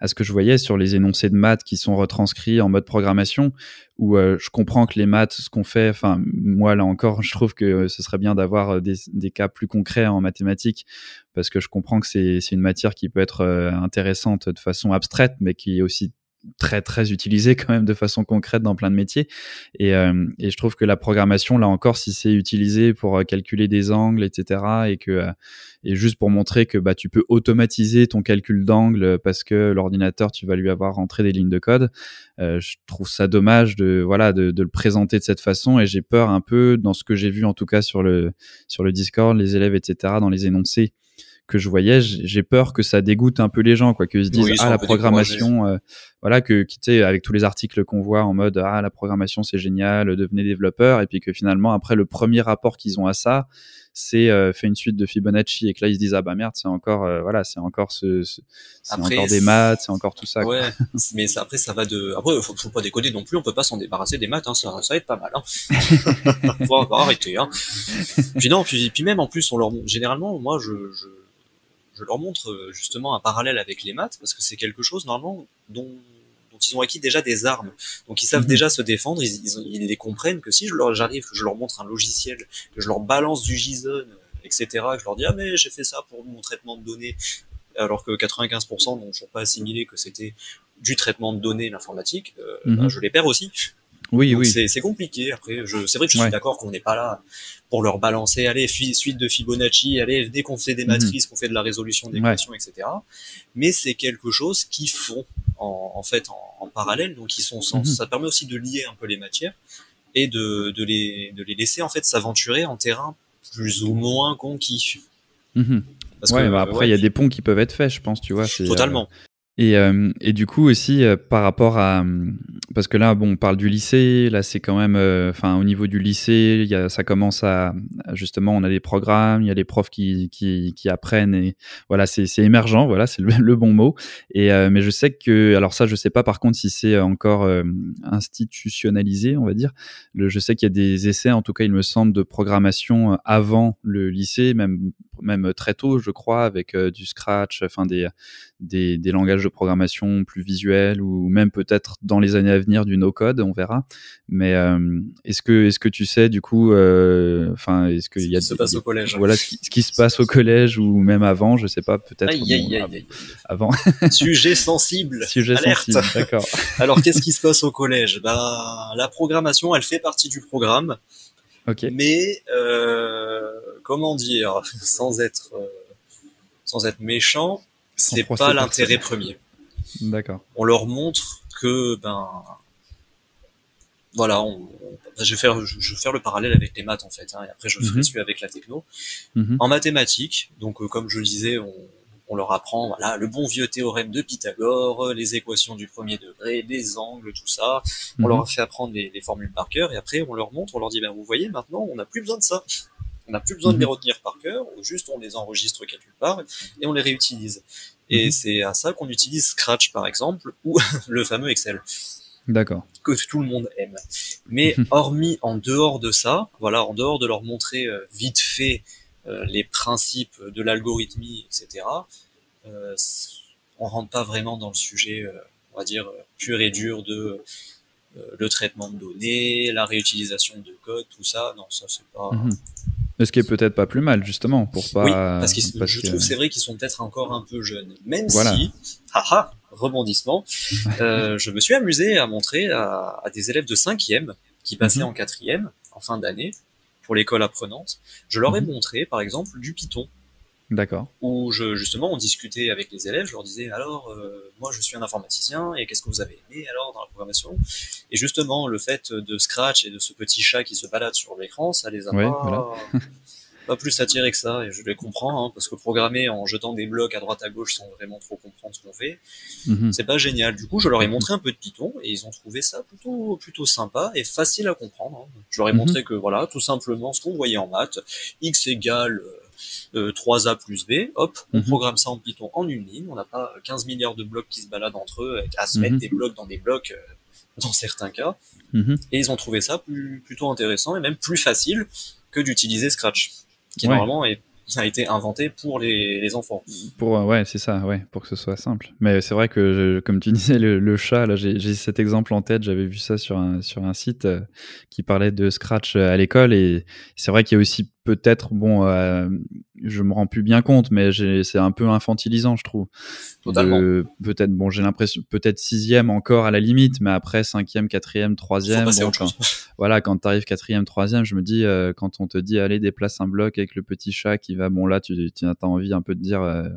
à ce que je voyais sur les énoncés de maths qui sont retranscrits en mode programmation où euh, je comprends que les maths, ce qu'on fait, enfin moi là encore, je trouve que ce serait bien d'avoir euh, des, des, cas plus concrets en mathématiques parce que je comprends que c'est une matière qui peut être euh, intéressante de façon abstraite, mais qui est aussi très très utilisé quand même de façon concrète dans plein de métiers. Et, euh, et je trouve que la programmation, là encore, si c'est utilisé pour euh, calculer des angles, etc., et que euh, et juste pour montrer que bah tu peux automatiser ton calcul d'angle parce que l'ordinateur tu vas lui avoir rentré des lignes de code, je trouve ça dommage de voilà de, de, le présenter de cette façon. Et j'ai peur un peu dans ce que j'ai vu en tout cas sur le sur le Discord, les élèves, etc., dans les énoncés que je voyais, j'ai peur que ça dégoûte un peu les gens, quoi, qu'ils se disent ah la programmation, euh, voilà, que quitter avec tous les articles qu'on voit en mode ah la programmation c'est génial, devenez développeur, et puis que finalement après le premier rapport qu'ils ont à ça, c'est euh, fait une suite de Fibonacci et que là ils se disent ah bah merde c'est encore euh, voilà c'est encore ce, c'est encore des maths c'est encore tout ça ouais mais ça, après ça va de après faut, faut pas déconner non plus on peut pas s'en débarrasser des maths hein, ça, ça va être pas mal hein. faut, arrêter hein. puis non puis, puis même en plus on leur généralement moi je, je je leur montre euh, justement un parallèle avec les maths parce que c'est quelque chose normalement dont, dont, ils ont acquis déjà des armes. Donc ils savent mhm. déjà se défendre, ils, ils, les comprennent que si je leur j'arrive, que je leur montre un logiciel, que je leur balance du JSON, etc., que je leur dis ah mais j'ai fait ça pour mon traitement de données, alors que 95% n'ont toujours pas assimilé que c'était du traitement de données l'informatique, euh, ben, je les perds aussi. Oui, oui. C'est compliqué. Après, je, c'est vrai que je suis d'accord qu'on n'est pas là pour leur balancer, allez, suite de Fibonacci, allez, dès qu'on fait des mhm. matrices, qu'on fait de la résolution d'équations, etc. Mais c'est quelque chose qu'ils font en, en fait en, parallèle, donc ils sont sans, mhm. ça permet aussi de lier un peu les matières et de, de les de les laisser en fait s'aventurer en terrain plus ou moins conquis. Mhm. Parce ouais, que, bah après, il y a des ponts qui peuvent être faits, je pense, tu vois. Totalement. Et, euh, et, du coup aussi euh, par rapport à parce que là bon on parle du lycée là c'est quand même euh, enfin au niveau du lycée ça commence à justement on a des programmes il y a des profs qui, qui, apprennent et voilà c'est émergent voilà c'est le, bon mot. Et mais je sais que alors ça je sais pas par contre si c'est encore institutionnalisé on va dire. Je sais qu'il y a des essais en tout cas il me semble de programmation avant le lycée même même très tôt je crois avec du scratch enfin des des, langages programmation plus visuels ou même peut-être dans les années à venir du no-code, on verra. Mais euh, est-ce que, est-ce que tu sais du coup, euh, enfin, est-ce qu'il y a ce qui se passe au collège Voilà ce qui, se passe au collège ou même avant, je sais pas, peut-être avant. Sujet sensible. Sujet sensible, d'accord. Alors qu'est-ce qui se passe au collège? Bah, la programmation, elle fait partie du programme. Ok. Mais euh, comment dire, sans être sans être méchant, c'est pas l'intérêt premier. D'accord. On leur montre que ben voilà, on, je vais faire je, vais faire le parallèle avec les maths en fait, hein, et après je ferai mhm. celui avec la techno. Mhm. En mathématiques, donc euh, comme je le disais, on, on, leur apprend voilà le bon vieux théorème de Pythagore, les équations du premier degré, les angles, tout ça. On mhm. leur fait apprendre les, les, formules par cœur et après on leur montre, on leur dit ben vous voyez maintenant on n'a plus besoin de ça. On n'a plus besoin de les retenir par cœur, juste on les enregistre quelque part et on les réutilise. Et mhm. c'est à ça qu'on utilise Scratch, par exemple, ou le fameux Excel. D'accord. Que tout le monde aime. Mais mhm. hormis en dehors de ça, voilà, en dehors de leur montrer euh, vite fait euh, les principes de l'algorithmie, etc., euh, on rentre pas vraiment dans le sujet, euh, on va dire, pur et dur de le traitement de données, la réutilisation de code, tout ça. Non, ça c'est pas. Ce qui est peut-être pas plus mal, justement, pour pas. Oui, parce, que je trouve c'est vrai qu'ils sont peut-être encore un peu jeunes. Même si, haha, rebondissement, euh, je me suis amusé à montrer à, à des élèves de cinquième qui passaient mhm. en quatrième, en fin d'année, pour l'école apprenante. Je leur ai mhm. montré, par exemple, du Python. D'accord. Où je, justement, on discutait avec les élèves, je leur disais, alors, euh, moi je suis un informaticien, et qu'est-ce que vous avez aimé alors dans la programmation? Et justement, le fait de Scratch et de ce petit chat qui se balade sur l'écran, ça les a pas, pas, plus attirés que ça, et je les comprends, hein, parce que programmer en jetant des blocs à droite à gauche sans vraiment trop comprendre ce qu'on fait, mhm. c'est pas génial. Du coup, je leur ai montré un peu de Python, et ils ont trouvé ça plutôt, plutôt sympa et facile à comprendre. Hein. Je leur ai mhm. montré que, voilà, tout simplement, ce qu'on voyait en maths, x égale... 3A euh, plus B, hop, on mhm. programme ça en Python en une ligne, on n'a pas 15 milliards de blocs qui se baladent entre eux, à se mettre mhm. des blocs dans des blocs euh, dans certains cas. Mhm. Et ils ont trouvé ça plutôt intéressant et même plus facile que d'utiliser Scratch, qui normalement est a été inventé pour les, les enfants. Pour ouais, c'est ça, ouais, pour que ce soit simple. Mais c'est vrai que comme tu disais le, chat, là, j'ai cet exemple en tête. J'avais vu ça sur un sur un site euh, qui parlait de Scratch à l'école et c'est vrai qu'il y a aussi peut-être bon euh, je me rends plus bien compte, mais c'est un peu infantilisant, je trouve. Totalement. Peut-être, bon, j'ai l'impression, peut-être sixième encore à la limite, mais après cinquième, quatrième, troisième. Bon, quand, voilà, quand t'arrives quatrième, troisième, je me dis, euh, quand on te dit, allez, déplace un bloc avec le petit chat qui va, bon, là, tu, tu as envie un peu de dire, euh,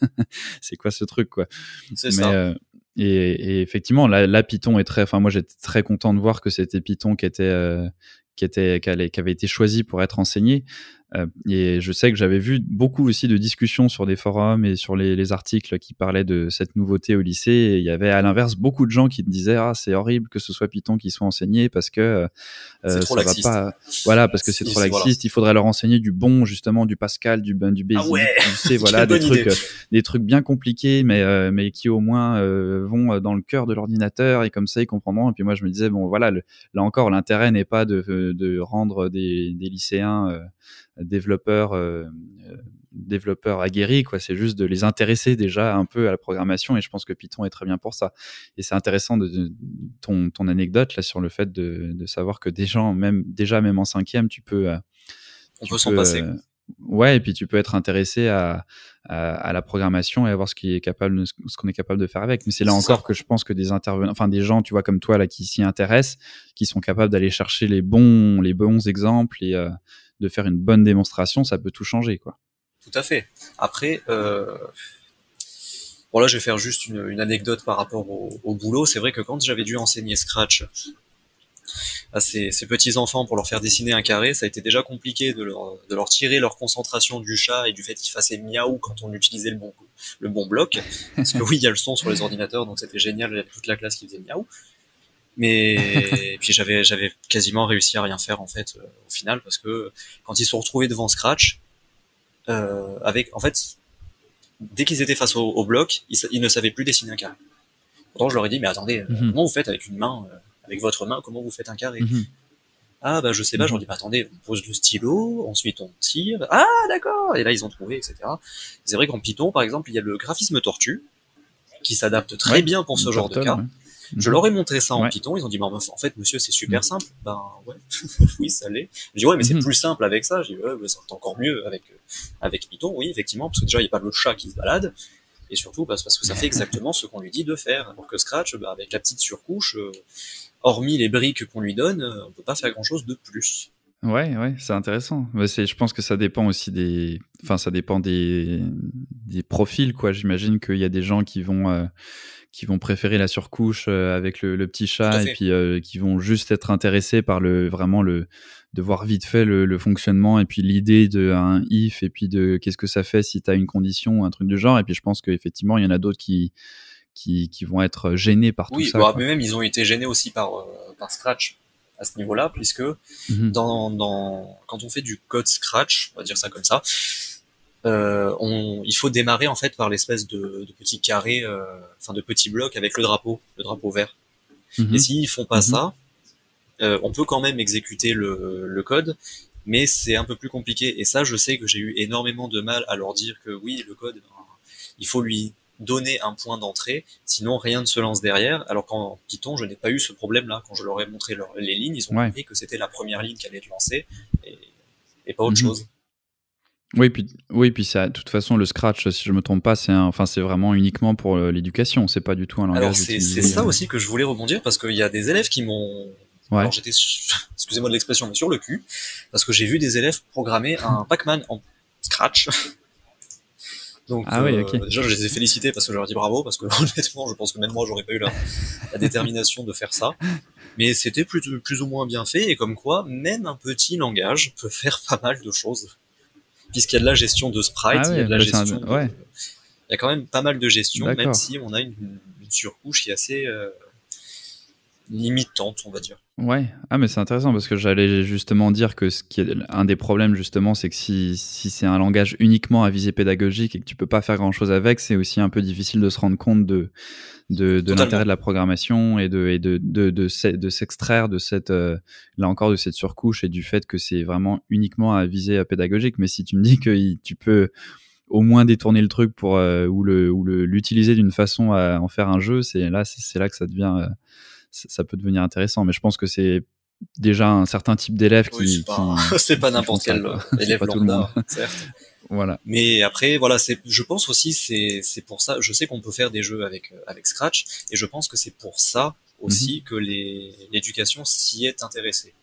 c'est quoi ce truc, quoi. C'est ça. Euh, et, et, effectivement, là, Python est très, enfin, moi, j'étais très content de voir que c'était Python qui était, qui était, avait été choisi pour être enseigné. Euh, et je sais que j'avais vu beaucoup aussi de discussions sur des forums et sur les, les, articles qui parlaient de cette nouveauté au lycée. Et il y avait à l'inverse beaucoup de gens qui disaient ah c'est horrible que ce soit Python qui soit enseigné parce que euh, euh ça va pas. Voilà parce que c'est trop laxiste. Il faudrait leur enseigner du bon justement du Pascal, du du Basic, ah ouais du voilà des trucs euh, des trucs bien compliqués mais mais qui au moins vont dans le cœur de l'ordinateur et comme ça ils comprendront. Et puis moi je me disais bon voilà là encore l'intérêt n'est pas de, de rendre des, des lycéens développeurs euh, euh, développeurs aguerris quoi. C'est juste de les intéresser déjà un peu à la programmation et je pense que Python est très bien pour ça. Et c'est intéressant de, ton, ton anecdote là sur le fait de, de, savoir que des gens même déjà même en cinquième tu peux euh, on peut s'en passer. ouais et puis tu peux être intéressé à, à, la programmation et à voir ce qui est capable ce qu'on est capable de faire avec. Mais c'est là encore que je pense que des intervenants enfin des gens tu vois comme toi là qui s'y intéressent qui sont capables d'aller chercher les bons les bons exemples et de faire une bonne démonstration, ça peut tout changer, quoi. Tout à fait. Après, euh... bon là, je vais faire juste une, anecdote par rapport au, boulot. C'est vrai que quand j'avais dû enseigner Scratch à ces, petits enfants pour leur faire dessiner un carré, ça a été déjà compliqué de leur, tirer leur concentration du chat et du fait qu'il fasse miaou quand on utilisait le bon, le bon bloc. Parce que oui, il y a le son sur les ordinateurs, donc c'était génial, toute la classe qui faisait miaou. Mais puis j'avais j'avais quasiment réussi à rien faire en fait euh, au final parce que quand ils se sont retrouvés devant Scratch, euh, avec en fait dès qu'ils étaient face au, bloc, ils, ne savaient plus dessiner un carré. Pourtant je leur ai dit mais attendez, euh, mhm. comment vous faites avec une main, euh, avec votre main, comment vous faites un carré? Mhm. Ah bah je sais pas, je leur dis bah attendez, on pose le stylo, ensuite on tire, ah d'accord, et là ils ont trouvé, etc. C'est vrai qu'en Python par exemple il y a le graphisme tortue qui s'adapte très bien pour ce genre de cas. Je leur ai montré ça en Python, ils ont dit, en fait, monsieur, c'est super mm. simple. Ben, ouais, oui, ça l'est. Je dis, ouais, mais c'est mm-hmm. plus simple avec ça. Je dis, ouais, c'est encore mieux avec, euh, avec Python, oui, effectivement, parce que déjà, il n'y a pas le chat qui se balade. Et surtout, parce que ça fait exactement ce qu'on lui dit de faire. Alors que Scratch, bah, avec la petite surcouche, euh, hormis les briques qu'on lui donne, euh, on peut pas faire grand chose de plus. Ouais, ouais, c'est intéressant. c'est, je pense que ça dépend aussi des, enfin, ça dépend des, des profils, quoi. J'imagine qu'il y a des gens qui vont, qui vont préférer la surcouche euh, avec le, petit chat et puis euh, qui vont juste être intéressés par le vraiment le de voir vite fait le, fonctionnement et puis l'idée de un if et puis de qu'est-ce que ça fait si tu as une condition ou un truc du genre. Et puis je pense qu'effectivement il y en a d'autres qui, qui, qui vont être gênés par tout ça. Oui, mais même ils ont été gênés aussi par euh, par Scratch à ce niveau-là puisque mmh dans, dans quand on fait du code Scratch, on va dire ça comme ça, on, il faut démarrer en fait par l'espèce de, de petits carrés, euh, enfin de petits blocs avec le drapeau, le drapeau vert. Mhm. Et s'ils font pas mhm. ça, euh, on peut quand même exécuter le, le code, mais c'est un peu plus compliqué. Et ça, je sais que j'ai eu énormément de mal à leur dire que oui, le code, ben, il faut lui donner un point d'entrée, sinon rien ne se lance derrière. Alors qu'en Python, je n'ai pas eu ce problème-là. Quand je leur ai montré les lignes, ils ont compris que c'était la première ligne qui allait être lancée et, et pas autre mhm. chose. Oui, puis, oui, puis ça, de toute façon, le Scratch, si je me trompe pas, c'est enfin, c'est vraiment uniquement pour euh, l'éducation. C'est pas du tout un langage. Alors c'est ça euh. aussi que je voulais rebondir parce qu'il y a des élèves qui m'ont. Ouais. Alors j'étais, excusez-moi de l'expression, mais sur le cul, parce que j'ai vu des élèves programmer un Pac-Man en Scratch. Donc ah oui, euh, déjà je les ai félicités parce que je leur ai dit bravo parce que honnêtement je pense que même moi j'aurais pas eu la, la détermination de faire ça. Mais c'était plus, plus ou moins bien fait et comme quoi même un petit langage peut faire pas mal de choses puisqu'il y a de la gestion de sprite, ah il y a de la bah, gestion. Il y a quand même pas mal de gestion, même si on a une, surcouche qui est assez euh, limitante, on va dire. Ouais, ah mais c'est intéressant parce que j'allais justement dire que ce qui est un des problèmes justement, c'est que si, si c'est un langage uniquement à visée pédagogique et que tu peux pas faire grand chose avec, c'est aussi un peu difficile de se rendre compte de de, de l'intérêt de la programmation et de et de de de, de s'extraire de cette euh, là encore de cette surcouche et du fait que c'est vraiment uniquement à visée pédagogique. Mais si tu me dis que tu peux au moins détourner le truc pour euh, ou le ou le l'utiliser d'une façon à en faire un jeu, c'est là c'est là que ça devient euh, ça peut devenir intéressant. Mais je pense que c'est déjà un certain type d'élèves qui. c'est pas, n'importe quel élève lambda, certes. Voilà. Mais après, voilà, c'est, je pense aussi, c'est, c'est pour ça. Je sais qu'on peut faire des jeux avec avec Scratch, et je pense que c'est pour ça aussi mhm. que les, l'éducation s'y est intéressée,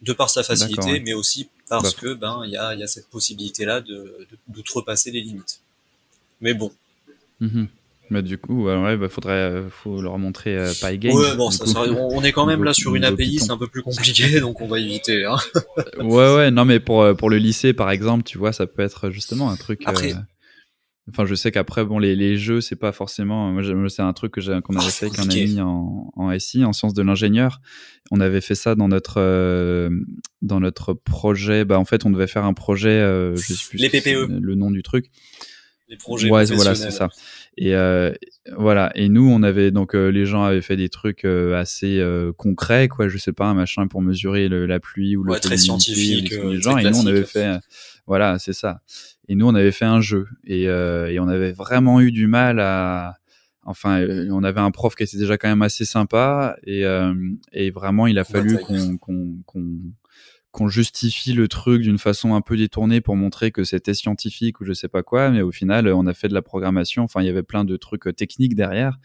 de par sa facilité, mais aussi parce que ben il y a, y a cette possibilité là de, d'outrepasser les limites. Mais bon. Mhm. Mais du coup, ouais, bah, faudrait, euh, faut leur montrer euh, Pygame. Ouais, bon, ça, on est quand même là sur une API, c'est un peu plus compliqué, donc on va éviter. Hein. ouais, ouais, non, mais pour, euh, pour le lycée, par exemple, tu vois, ça peut être justement un truc. Après. Enfin, je sais qu'après, bon, les, les jeux, c'est pas forcément. Moi, c'est un truc que j'ai, qu'on avait ah, fait avec un ami en, en SI, en sciences de l'ingénieur. On avait fait ça dans notre dans notre projet. Bah, en fait, on devait faire un projet. je sais plus les PPE. Le nom du truc les projets ouais, voilà, c'est ça. Et euh, voilà. Et nous, on avait donc euh, les gens avaient fait des trucs euh, assez euh, concrets, quoi. Je sais pas, un machin pour mesurer le, la pluie ou le ouais, très scientifique. Les gens. Et nous, on avait fait, voilà, c'est ça. Et nous, on avait fait un jeu et, et on avait vraiment eu du mal à enfin, on avait un prof qui était déjà quand même assez sympa et, et vraiment, il a fallu qu'on qu'on qu'on justifie le truc d'une façon un peu détournée pour montrer que c'était scientifique ou je sais pas quoi, mais au final, on a fait de la programmation. Enfin, il y avait plein de trucs euh, techniques derrière.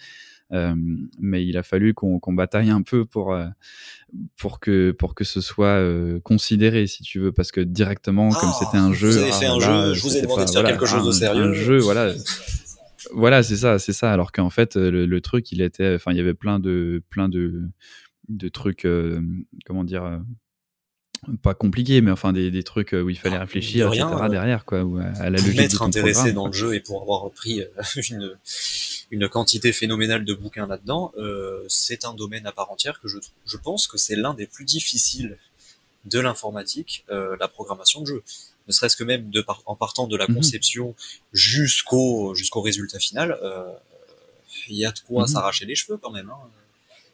Euh, mais il a fallu qu'on bataille un peu pour euh, pour que pour que ce soit considéré si tu veux parce que directement comme ah, c'était un jeu vous avez fait un jeu je vous ai demandé de faire quelque chose de sérieux un jeu voilà voilà c'est ça c'est ça alors qu'en fait le, truc il était enfin il y avait plein de plein de de trucs comment dire pas compliqué, mais enfin des, des, trucs où il fallait ah, réfléchir, etc. Euh, derrière, quoi, ou à, la logique. Pour intéressé dans le jeu et pour avoir pris euh, une, une quantité phénoménale de bouquins là-dedans, euh, c'est un domaine à part entière que je, je pense que c'est l'un des plus difficiles de l'informatique, euh, la programmation de jeu. Ne serait-ce que même de par, en partant de la mhm. conception jusqu'au jusqu'au résultat final, il y a de quoi mhm. s'arracher les cheveux quand même. Hein.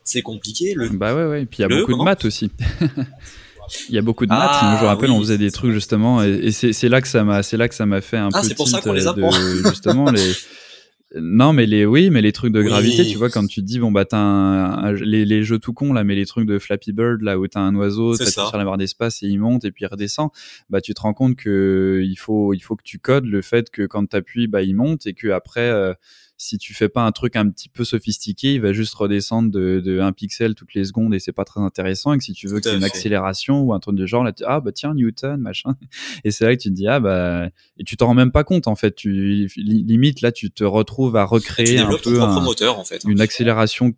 C'est compliqué. Le, bah ouais, ouais. Et puis il y a beaucoup de maths aussi. Il y a beaucoup de maths. Ah, je me rappelle, on faisait des trucs justement, et, c'est là que ça m'a, c'est là que ça m'a fait un ah, peu. c'est pour ça qu'on les apprend. justement les. Non, mais les oui, mais les trucs de gravité, tu vois, quand tu te dis bon bah t'as un, les, les jeux tout cons là, mais les trucs de Flappy Bird là où t'as un oiseau, t'as sur la barre d'espace et il monte et puis il redescend, bah tu te rends compte que il faut il faut que tu codes le fait que quand t'appuies bah il monte et que après euh, si tu fais pas un truc un petit peu sophistiqué, il va juste redescendre de, de 1 pixel toutes les secondes et c'est pas très intéressant. Et que si tu veux qu'il y ait une accélération ou un truc de genre, là, tu, ah bah tiens, Newton, machin. Et c'est là que tu te dis, ah bah, et tu t'en rends même pas compte en fait. Tu, limite, là, tu te retrouves à recréer un peu un, moteur, en fait. une accélération.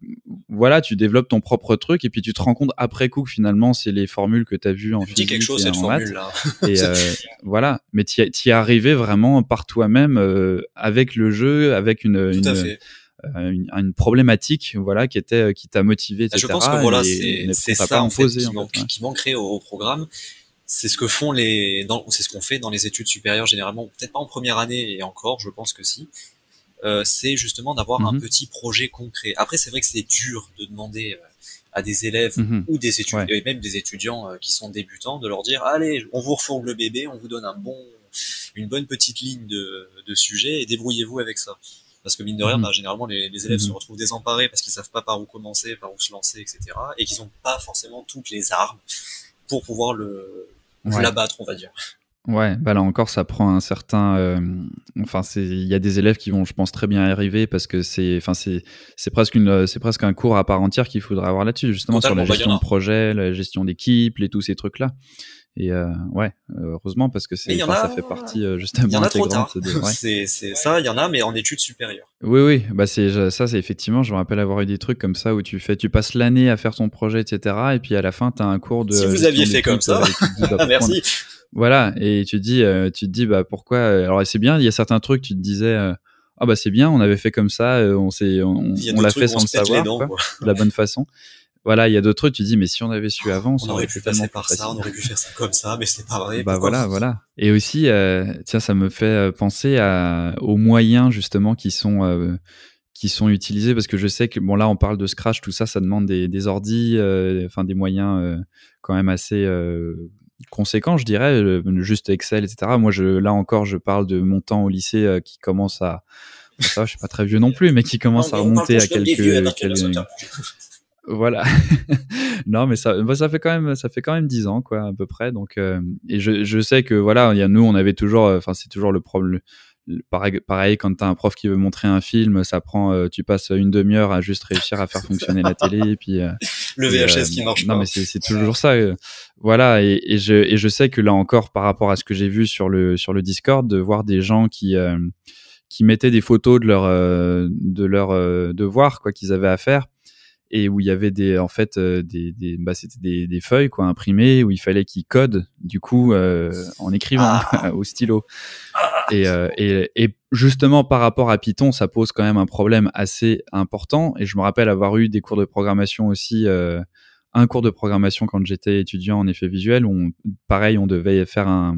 Voilà, tu développes ton propre truc et puis tu te rends compte après coup que finalement, c'est les formules que tu as vues en physique quelque chose, cette formule là. et euh, voilà, mais tu y es arrivé vraiment par toi-même euh, avec le jeu, avec une, euh, une, une, problématique voilà qui était euh, qui t'a motivé etc. Je pense que voilà c'est ça en fait, qui, hein. qui, manquerait au, programme c'est ce que font les c'est ce qu'on fait dans les études supérieures généralement peut-être pas en première année et encore je pense que si euh, c'est justement d'avoir un mhm. petit projet concret après c'est vrai que c'est dur de demander à des élèves mhm. ou des étudiants et même des étudiants qui sont débutants de leur dire allez on vous refourgue le bébé on vous donne un bon une bonne petite ligne de, de sujet et débrouillez-vous avec ça parce que mine de rien, mhm. bah, généralement les, les élèves se mhm. retrouvent désemparés parce qu'ils savent pas par où commencer, par où se lancer, etc. Et qu'ils n'ont pas forcément toutes les armes pour pouvoir le l'abattre, on va dire. Ouais, bah là encore, ça prend un certain. Euh, enfin, il y a des élèves qui vont, je pense, très bien arriver parce que c'est, enfin, c'est c'est presque une, c'est presque un cours à part entière qu'il faudrait avoir là-dessus, justement sur la bah, gestion de projet, la gestion d'équipe, et tous ces trucs-là. Et euh, ouais, heureusement parce que c'est, ça fait partie euh, justement. Il y en a trop tard. C'est ça, il y en a, mais en études supérieures. Oui, oui, bah c'est ça, c'est effectivement. Je me rappelle avoir eu des trucs comme ça où tu fais, tu passes l'année à faire ton projet, etc. Et puis à la fin, tu as un cours de. Si vous aviez fait comme ça, bah, merci. Voilà, et tu dis, euh, tu te dis, bah pourquoi Alors c'est bien, il y a certains trucs, tu te disais. ah bah c'est bien, on avait fait comme ça, on s'est, on, on l'a fait sans le savoir, de la bonne façon voilà, il y a d'autres trucs, tu dis, mais si on avait su avant, on aurait pu passer par ça, on aurait pu faire ça comme ça, mais c'est pas vrai. Bah voilà, voilà. Et aussi, euh, tiens, ça me fait euh, penser à, aux moyens justement qui sont euh, qui sont utilisés parce que je sais que bon là, on parle de Scratch, tout ça, ça demande des, des ordis, enfin des moyens quand même assez conséquents, je dirais, juste Excel, etc. Moi, je là encore, je parle de mon temps au lycée qui commence à ça, je suis pas très vieux non plus, mais qui commence à remonter à quelques, quelques voilà. non, mais ça, ça fait quand même, ça fait quand même dix ans, quoi, à peu près. Donc, euh, et je, je, sais que voilà, il y a nous, on avait toujours, euh, enfin, c'est toujours le problème. Pareil, pareil, quand t'as un prof qui veut montrer un film, ça prend, euh, tu passes une demi-heure à juste réussir à faire fonctionner la télé, et puis le VHS qui marche non, pas. Mais c'est toujours ça. voilà, et, et, je, et je sais que là encore, par rapport à ce que j'ai vu sur le sur le Discord, de voir des gens qui qui mettaient des photos de leur de leur devoir quoi qu'ils avaient à faire et où il y avait des en fait euh, des, des bah, c'était des, des, feuilles quoi imprimées où il fallait qu'ils codent du coup euh, en écrivant ah. au stylo et, euh, et, et, justement par rapport à Python ça pose quand même un problème assez important et je me rappelle avoir eu des cours de programmation aussi un cours de programmation quand j'étais étudiant en effet visuel où on, pareil on devait faire un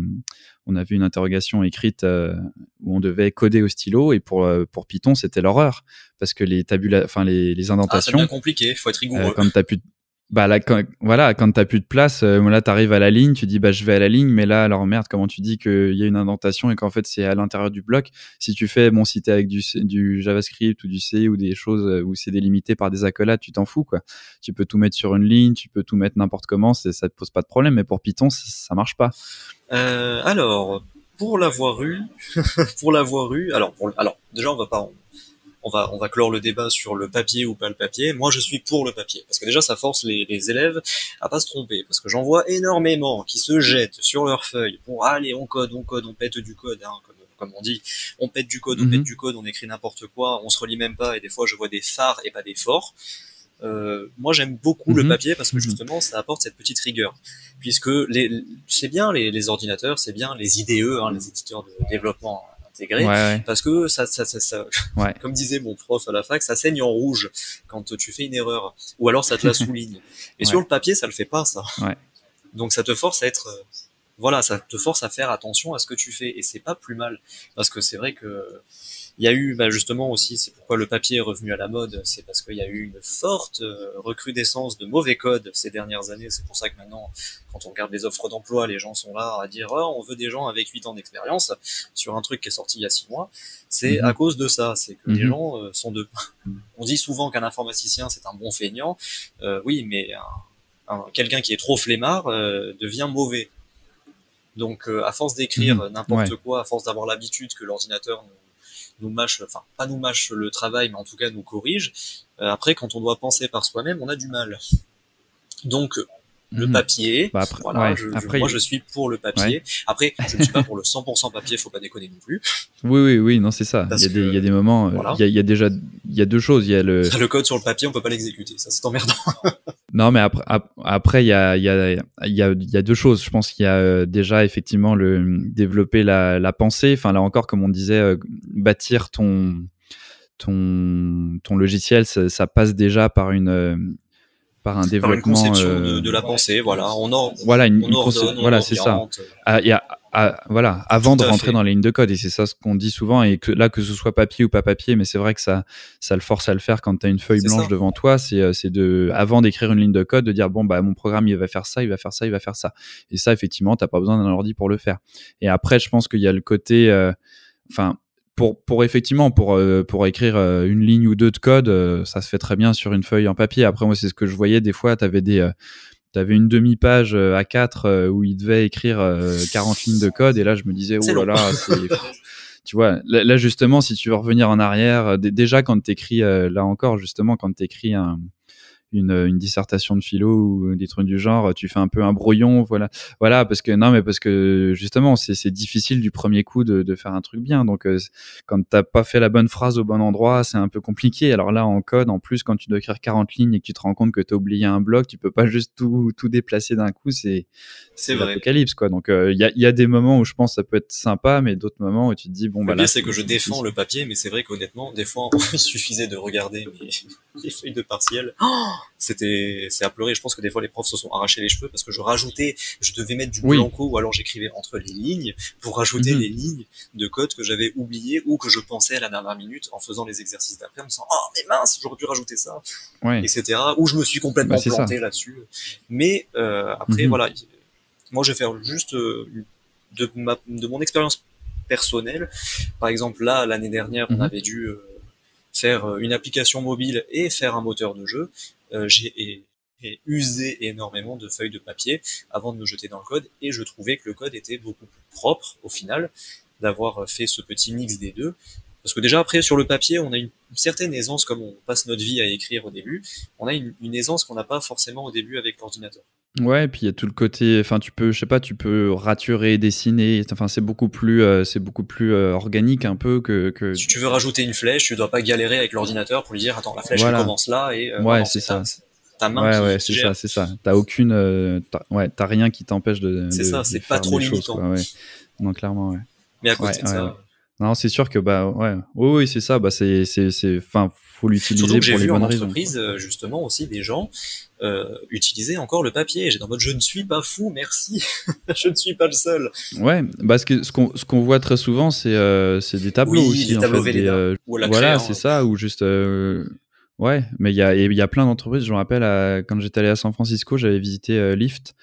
on avait une interrogation écrite euh, où on devait coder au stylo et pour euh, pour Python c'était l'horreur. Parce que les tabula enfin les, les indentations ah, c'est compliqué faut être rigoureux. Euh, quand t'as plus bah là quand, voilà quand t'as plus de place euh, là t'arrives à la ligne tu dis bah je vais à la ligne mais là alors merde comment tu dis qu'il y a une indentation et qu'en fait c'est à l'intérieur du bloc? Si tu fais bon si t'es avec du, du JavaScript ou du C ou des choses euh, où c'est délimité par des accolades tu t'en fous quoi. Tu peux tout mettre sur une ligne tu peux tout mettre n'importe comment ça te pose pas de problème mais pour Python ça, ça marche pas. Euh, alors pour l'avoir eu pour l'avoir eu alors pour, alors déjà on va pas va, on va clore le débat sur le papier ou pas le papier. Moi, je suis pour le papier. Parce que déjà, ça force les, les élèves à pas se tromper. Parce que j'en vois énormément qui se jettent sur leurs feuilles pour aller, on code, on code, on pète du code, hein, comme, on dit. On pète du code, on pète mhm. du code, on écrit n'importe quoi, on se relie même pas, et des fois, je vois des phares et pas des forts. Euh, moi j'aime beaucoup le mhm. papier parce que mhm. justement ça apporte cette petite rigueur puisque les, c'est bien les, les ordinateurs c'est bien les IDE hein, les éditeurs de développement parce que ça, ça, ça, ça comme disait mon prof à la fac, ça saigne en rouge quand tu fais une erreur, ou alors ça te la souligne. Et sur le papier, ça le fait pas ça. Donc ça te force à être, voilà, ça te force à faire attention à ce que tu fais, et c'est pas plus mal, parce que c'est vrai que il y a eu bah, justement aussi, c'est pourquoi le papier est revenu à la mode, c'est parce qu'il y a eu une forte euh, recrudescence de mauvais codes ces dernières années. C'est pour ça que maintenant, quand on regarde les offres d'emploi, les gens sont là à dire oh, on veut des gens avec 8 ans d'expérience sur un truc qui est sorti il y a 6 mois. C'est mhm. à cause de ça, c'est que les mhm. gens euh, sont de. on dit souvent qu'un informaticien c'est un bon feignant. Euh, oui, mais quelqu'un qui est trop flemmard devient mauvais. Donc, à force d'écrire mhm. n'importe quoi, à force d'avoir l'habitude que l'ordinateur nous mâche, enfin pas nous mâche le travail, mais en tout cas nous corrige. Euh, après, quand on doit penser par soi-même, on a du mal. Donc le mhm. papier. Bah, voilà, moi je suis pour le papier. Après, je ne suis pas pour le 100% papier, faut pas déconner non plus. Oui, oui, oui, non, c'est ça. Il y, a des, il y, a des, moments, euh, il, y a, déjà, il y a deux choses. Il y a le... le code sur le papier, on peut pas l'exécuter, ça c'est emmerdant. non, mais après, après, il y a, il y a, il y a, il y a deux choses. Je pense qu'il y a euh, déjà effectivement le développer la, la pensée. Enfin, là encore, comme on disait, euh, bâtir ton ton, ton logiciel, ça, ça, passe déjà par une, par un développement par une conception de, de, la pensée voilà. On voilà une, on ordonne, voilà c'est ça. ah, il y a ah, voilà avant de rentrer dans les lignes de code et c'est ça ce qu'on dit souvent et que là que ce soit papier ou pas papier mais c'est vrai que ça ça le force à le faire quand tu as une feuille blanche devant toi c'est euh, c'est de avant d'écrire une ligne de code de dire bon bah mon programme il va faire ça il va faire ça il va faire ça. Et ça effectivement t'as pas besoin d'un ordi pour le faire. Et après je pense qu'il y a le côté euh, enfin pour, pour effectivement pour euh, pour écrire euh, une ligne ou deux de code, euh, ça se fait très bien sur une feuille en papier. Après moi c'est ce que je voyais des fois, tu avais des T'avais une demi-page à 4 où il devait écrire 40 lignes de code. Et là je me disais oh là là, tu vois, là, justement si tu veux revenir en arrière, déjà quand t'écris là encore justement quand t'écris un une, une, dissertation de philo ou des trucs du genre, tu fais un peu un brouillon, voilà, voilà, parce que non, mais parce que justement, c'est difficile du premier coup de, de, faire un truc bien. Donc, euh, quand t'as pas fait la bonne phrase au bon endroit, c'est un peu compliqué. Alors là, en code, en plus, quand tu dois écrire 40 lignes et que tu te rends compte que t'as oublié un bloc, tu peux pas juste tout, tout déplacer d'un coup. C'est c'est l'apocalypse, quoi. Donc, il euh, y, a, y, a, des moments où je pense que ça peut être sympa, mais d'autres moments où tu te dis bon, bah là, c'est que je défends le papier, mais c'est vrai qu'honnêtement, des fois, il suffisait de regarder les feuilles de partiel. Oh c'était c'est à pleurer. Je pense que des fois les profs se sont arrachés les cheveux parce que je rajoutais, je devais mettre du blanco ou alors j'écrivais entre les lignes pour rajouter mhm. les lignes de code que j'avais oublié ou que je pensais à la dernière minute en faisant les exercices d'après en me disant oh mais mince j'aurais pu rajouter ça, etc. Ou je me suis complètement planté là-dessus. Mais euh, après mhm. voilà, moi je vais faire juste euh, de ma de mon expérience personnelle. Par exemple là l'année dernière on mhm. avait dû euh, faire une application mobile et faire un moteur de jeu. J'ai usé énormément de feuilles de papier avant de me jeter dans le code et je trouvais que le code était beaucoup plus propre au final d'avoir fait ce petit mix des deux. Parce que déjà après sur le papier on a une, certaine aisance comme on passe notre vie à écrire au début, on a une, une aisance qu'on n'a pas forcément au début avec l'ordinateur. Ouais, et puis il y a tout le côté, enfin tu peux, je sais pas, tu peux raturer, dessiner, enfin c'est beaucoup plus, euh, c'est beaucoup plus euh, organique un peu que, que. Si tu veux rajouter une flèche, tu dois pas galérer avec l'ordinateur pour lui dire attends la flèche elle commence là et. Euh, ouais, c'est ça. Ta, main. Ouais, ouais, c'est ça, c'est ça. T'as aucune, ouais, t'as rien qui t'empêche de. C'est ça, c'est pas trop limitant. ouais. Non, clairement, ouais. Mais à côté de ça. Non, c'est sûr que bah ouais, oui, oui, c'est ça. Bah c'est c'est c'est, enfin, faut l'utiliser pour les bonnes raisons. justement aussi des gens euh, utiliser encore le papier. J'ai en mode je ne suis pas fou, merci, je ne suis pas le seul. Ouais, parce que ce qu'on ce qu'on voit très souvent, c'est euh, c'est des tableaux aussi. Des tableaux fait, euh, voilà, c'est ça, ou juste. Euh, ouais, mais il y a, y a plein d'entreprises. Je me rappelle, quand j'étais allé à San Francisco, j'avais visité Lyft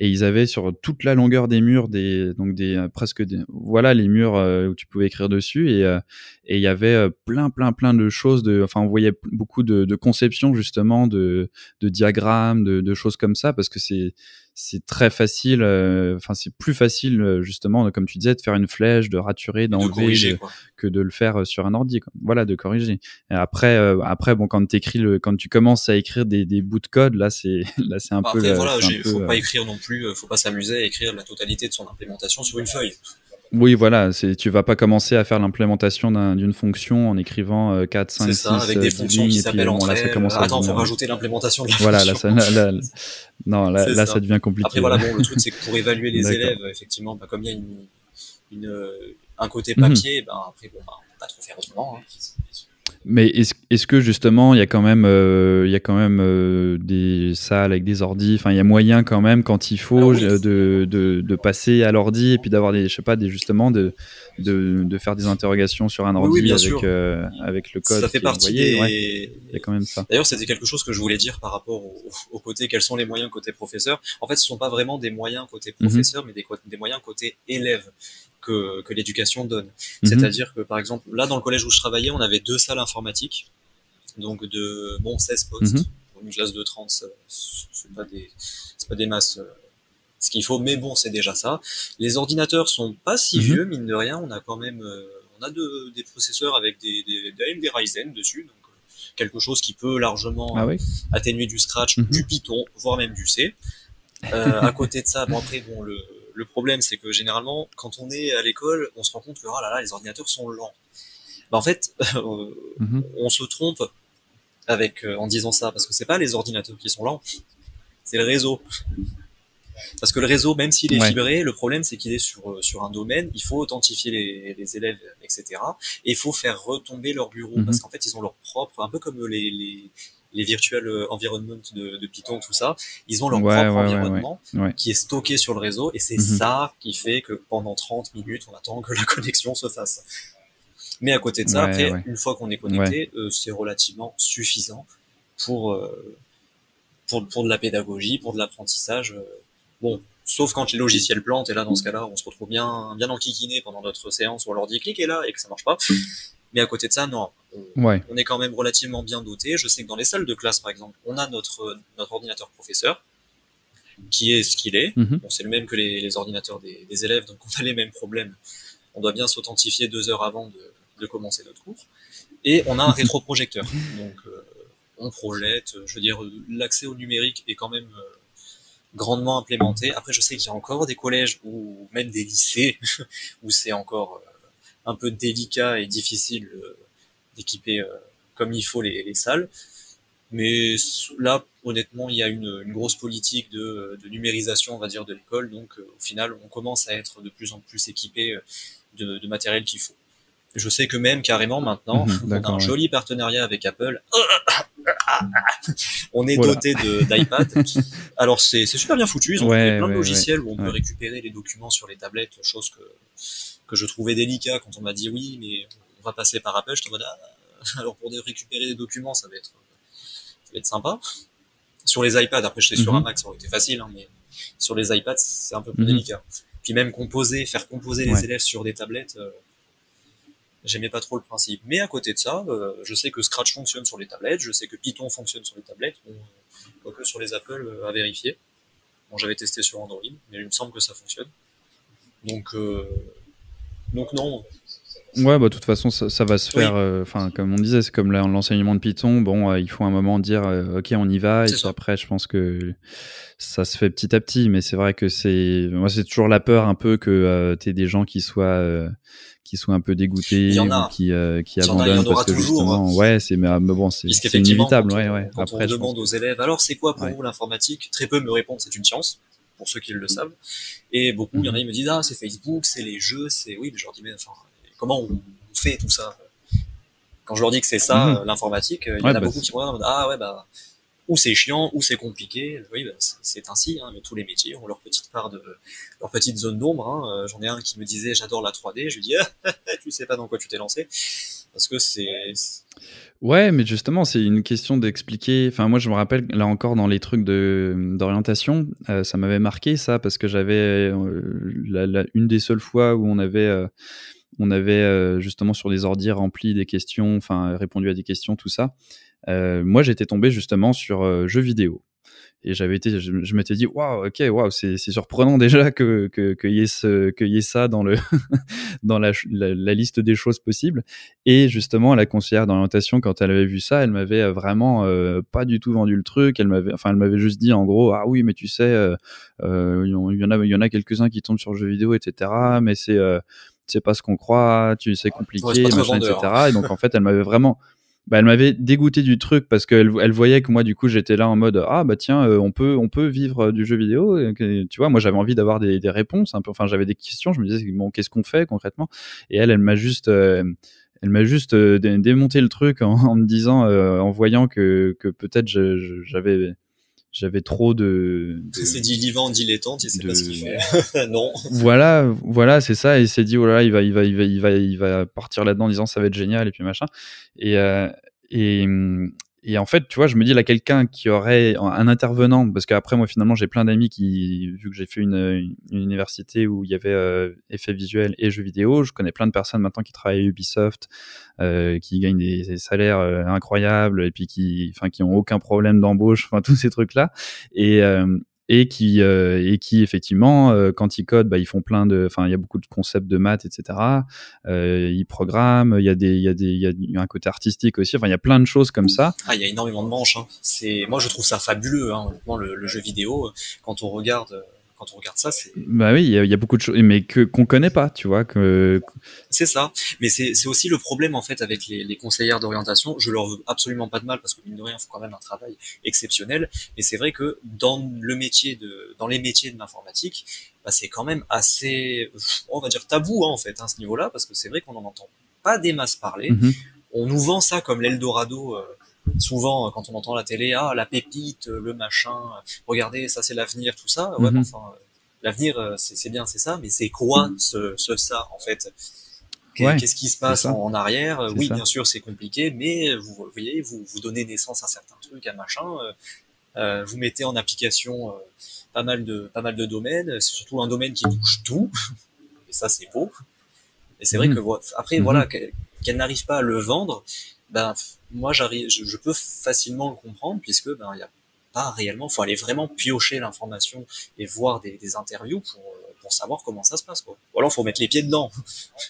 et ils avaient sur toute la longueur des murs des donc des euh, presque des, voilà les murs euh, où tu pouvais écrire dessus et euh, et il y avait plein plein plein de choses de enfin on voyait beaucoup de, de conceptions justement de de diagrammes de, de choses comme ça parce que c'est c'est très facile. Euh, enfin, c'est plus facile euh, justement, comme tu disais, de faire une flèche, de raturer, d'enlever, que de le faire euh, sur un ordi. Quoi. Voilà, de corriger. Et après, après, bon, quand t'écris le, quand tu commences à écrire des, des bouts de code, là, c'est là, c'est un bah, peu. Après, voilà, faut pas écrire non plus. Faut pas s'amuser à écrire la totalité de son implémentation sur une feuille. Oui, voilà, tu vas pas commencer à faire l'implémentation d'une fonction en écrivant 4, 5, 6 ça, avec des fonctions qui s'appellent entre elles. Attends, faut rajouter l'implémentation de la voilà, fonction. Voilà, là, là, non, là, là ça. devient compliqué. Après, voilà, bon, le truc, c'est que pour évaluer les élèves, effectivement, bah, comme il y a une, une, un côté papier, mm ben, après, bon, bah, on peut pas trop faire autrement. Hein. Mais est-ce est que justement il y a quand même euh, il y a quand même euh, des salles avec des ordis enfin il y a moyen quand même quand il faut de, de, de, passer à l'ordi et puis d'avoir des je sais pas des justement de, de, de faire des interrogations sur un ordi avec euh, avec le code ça fait partie des... il y a quand même ça. D'ailleurs c'était quelque chose que je voulais dire par rapport au, côté quels sont les moyens côté professeur. En fait ce sont pas vraiment des moyens côté mhm. professeur mais des, des moyens côté élève que, que l'éducation donne. Mhm. C'est-à-dire que, par exemple, là, dans le collège où je travaillais, on avait deux salles informatiques, donc de, bon, 16 postes. Mhm. Une classe de 30, c'est pas des, c'est pas des masses, euh, ce qu'il faut, mais bon, c'est déjà ça. Les ordinateurs sont pas si mhm. vieux, mine de rien, on a quand même, euh, on a de, des processeurs avec des, des, des Ryzen dessus, donc euh, quelque chose qui peut largement ah atténuer du Scratch, du Python, voire même du C. À côté de ça, bon après, bon, le, le problème, c'est que généralement, quand on est à l'école, on se rend compte que oh là là, les ordinateurs sont lents. Bah, en fait, mhm. on se trompe avec euh, en disant ça parce que c'est pas les ordinateurs qui sont lents, c'est le réseau. Parce que le réseau, même s'il est fibré, le problème c'est qu'il est sur euh, sur un domaine, il faut authentifier les, les élèves, etc. Et il faut faire retomber leur bureau mhm. parce qu'en fait ils ont leur propre, un peu comme les, les les virtual euh, environment de, de, Python, tout ça, ils ont leur propre environnement qui est stocké sur le réseau et c'est mhm. ça qui fait que pendant 30 minutes, on attend que la connexion se fasse. Mais à côté de ça, après, une fois qu'on est connecté, euh, c'est relativement suffisant pour, euh, pour, pour de la pédagogie, pour de l'apprentissage. bon, sauf quand les logiciels plantent et là, dans ce cas-là, on se retrouve bien, bien enquiquiné pendant notre séance où on leur dit cliquez là et que ça marche pas. Mais à côté de ça, non. On, est quand même relativement bien doté. Je sais que dans les salles de classe, par exemple, on a notre, notre ordinateur professeur, qui est ce qu'il est. Mhm. c'est le même que les, ordinateurs des, élèves, donc on a les mêmes problèmes. On doit bien s'authentifier deux heures avant de, commencer notre cours. Et on a un rétroprojecteur. Donc, euh, on projette. Je veux dire, l'accès au numérique est quand même euh, grandement implémenté. Après, je sais qu'il y a encore des collèges ou même des lycées où c'est encore euh, un peu délicat et difficile euh, d'équiper euh, comme il faut les, salles. Mais là, honnêtement, il y a une, grosse politique de, numérisation, on va dire, de l'école. Donc, euh, au final, on commence à être de plus en plus équipé de, matériel qu'il faut. Je sais que même carrément maintenant, on a un joli partenariat avec Apple. on est doté d'iPad. Alors c'est super bien foutu. Ils ont plein de logiciels où on peut récupérer les documents sur les tablettes, chose que que je trouvais délicat quand on m'a dit oui, mais on va passer par Apple. Je en mode ah, alors pour récupérer des documents, ça va être ça va être sympa. Sur les iPads, après j'étais sur un mhm. Mac, ça aurait été facile, hein, mais sur les iPads, c'est un peu plus mhm. délicat. Puis même composer, faire composer les élèves sur des tablettes, euh, j'aimais pas trop le principe. Mais à côté de ça, euh, je sais que Scratch fonctionne sur les tablettes, je sais que Python fonctionne sur les tablettes. quoique sur les Apple à vérifier. Bon, j'avais testé sur Android, mais il me semble que ça fonctionne. Donc, donc non, Ouais, bah, de toute façon, ça, va se faire. Euh, enfin, comme on disait, c'est comme l'enseignement de Python. Bon, euh, il faut un moment dire, euh, ok, on y va. Et après, je pense que ça se fait petit à petit. Mais c'est vrai que c'est, moi, c'est toujours la peur un peu que tu aies des gens qui soient, qui soient un peu dégoûtés ou qui, qui abandonnent parce que justement, hein. ouais, c'est, mais, bon, c'est inévitable. Ouais, ouais. Quand après, on demande aux élèves, alors c'est quoi pour vous l'informatique? Très peu me répondent, c'est une science pour ceux qui le savent. Et beaucoup, il y en a, ils me disent, ah, c'est Facebook, c'est les jeux, c'est, oui, mais je leur dis, mais enfin, comment on fait tout ça? Quand je leur dis que c'est ça, mhm. l'informatique, il y en a bah, beaucoup qui me regardent ah ouais, bah, ou c'est chiant, ou c'est compliqué. Oui, bah, c'est ainsi, hein, mais tous les métiers ont leur petite part de, leur petite zone d'ombre. Hein. J'en ai un qui me disait j'adore la 3D, je lui dis tu sais pas dans quoi tu t'es lancé, parce que c'est Ouais, mais justement, c'est une question d'expliquer. Enfin, moi, je me rappelle, là encore, dans les trucs d'orientation, euh, ça m'avait marqué ça, parce que j'avais euh, une des seules fois où on avait euh, on avait justement sur des ordi remplis des questions, enfin répondu à des questions, tout ça. Moi, j'étais tombé justement sur jeux vidéo. Et j'avais été, je, m'étais dit, waouh, ok, waouh, c'est surprenant déjà que qu'il que y ait ce, que y ait ça dans le dans la, la, liste des choses possibles. Et justement, la conseillère d'orientation, quand elle avait vu ça, elle m'avait vraiment pas du tout vendu le truc. Elle m'avait, enfin, elle m'avait juste dit en gros, ah oui, mais tu sais, il y en a, il y en a quelques uns qui tombent sur le jeu vidéo, etc. Mais c'est c'est pas ce qu'on croit, tu c'est compliqué, machin, etc. Et donc en fait, elle m'avait vraiment, bah, elle m'avait dégoûté du truc parce qu'elle elle voyait que moi du coup j'étais là en mode ah bah tiens euh, on peut on peut vivre du jeu vidéo tu vois moi j'avais envie d'avoir des, des, réponses un peu. Enfin j'avais des questions. Je me disais bon qu'est-ce qu'on fait concrètement? Et elle elle m'a juste euh, elle m'a juste euh, démonté le truc en, me disant en voyant que que peut-être j'avais j'avais trop de, c'est dit vivant dilettante il sait pas ce qu'il fait. Non. Voilà voilà c'est ça et il s'est dit voilà il va il va il va il va il va partir là-dedans en disant ça va être génial et puis machin. Et euh, et et en fait, tu vois, je me dis là, quelqu'un qui aurait un intervenant, parce qu'après, moi, finalement, j'ai plein d'amis qui, vu que j'ai fait une, université où il y avait euh, effets visuels et jeux vidéo, je connais plein de personnes maintenant qui travaillent à Ubisoft, euh, qui gagnent des, salaires euh, incroyables et puis qui, enfin, qui ont aucun problème d'embauche, enfin, tous ces trucs-là. Et, euh, et qui euh, et qui effectivement euh, quand ils codent bah, ils font plein de enfin il y a beaucoup de concepts de maths etc euh, ils programment il y a des il y a des il y a un côté artistique aussi. Enfin il y a plein de choses comme ça. Ah il y a énormément de manches hein. c'est moi je trouve ça fabuleux hein, le, le, jeu vidéo quand on regarde quand on regarde ça, c'est. Bah oui, il y, a beaucoup de choses, mais que qu'on connaît pas, tu vois. Que... C'est ça. Mais c'est aussi le problème en fait avec les, les conseillères d'orientation. Je leur veux absolument pas de mal parce que mine de rien, font quand même un travail exceptionnel. Mais c'est vrai que dans le métier de, dans les métiers de l'informatique, bah, c'est quand même assez, on va dire tabou hein, en fait, à hein, ce niveau-là, parce que c'est vrai qu'on en entend pas des masses parler. Mm-hmm. On nous vend ça comme l'Eldorado. Euh, souvent quand on entend la télé, ah la pépite, le machin, regardez ça c'est l'avenir, tout ça. Ouais, mhm. enfin l'avenir euh, c'est bien, c'est ça, mais c'est quoi ce, ce, ça en fait? Qu'est-ce qui se passe en, arrière? Oui, bien sûr, c'est compliqué, mais vous, voyez, vous, vous donnez naissance à certains trucs, à machin. Euh, euh vous mettez en application euh, pas mal de pas mal de domaines. C'est surtout un domaine qui touche tout, et ça c'est beau. Et c'est vrai mhm. que après voilà mhm. qu'elle n'arrive pas à le vendre, ben moi j'arrive, je, peux facilement le comprendre puisque ben il y a pas réellement, faut aller vraiment piocher l'information et voir des, des interviews pour euh, pour savoir comment ça se passe quoi. Ou alors faut mettre les pieds dedans.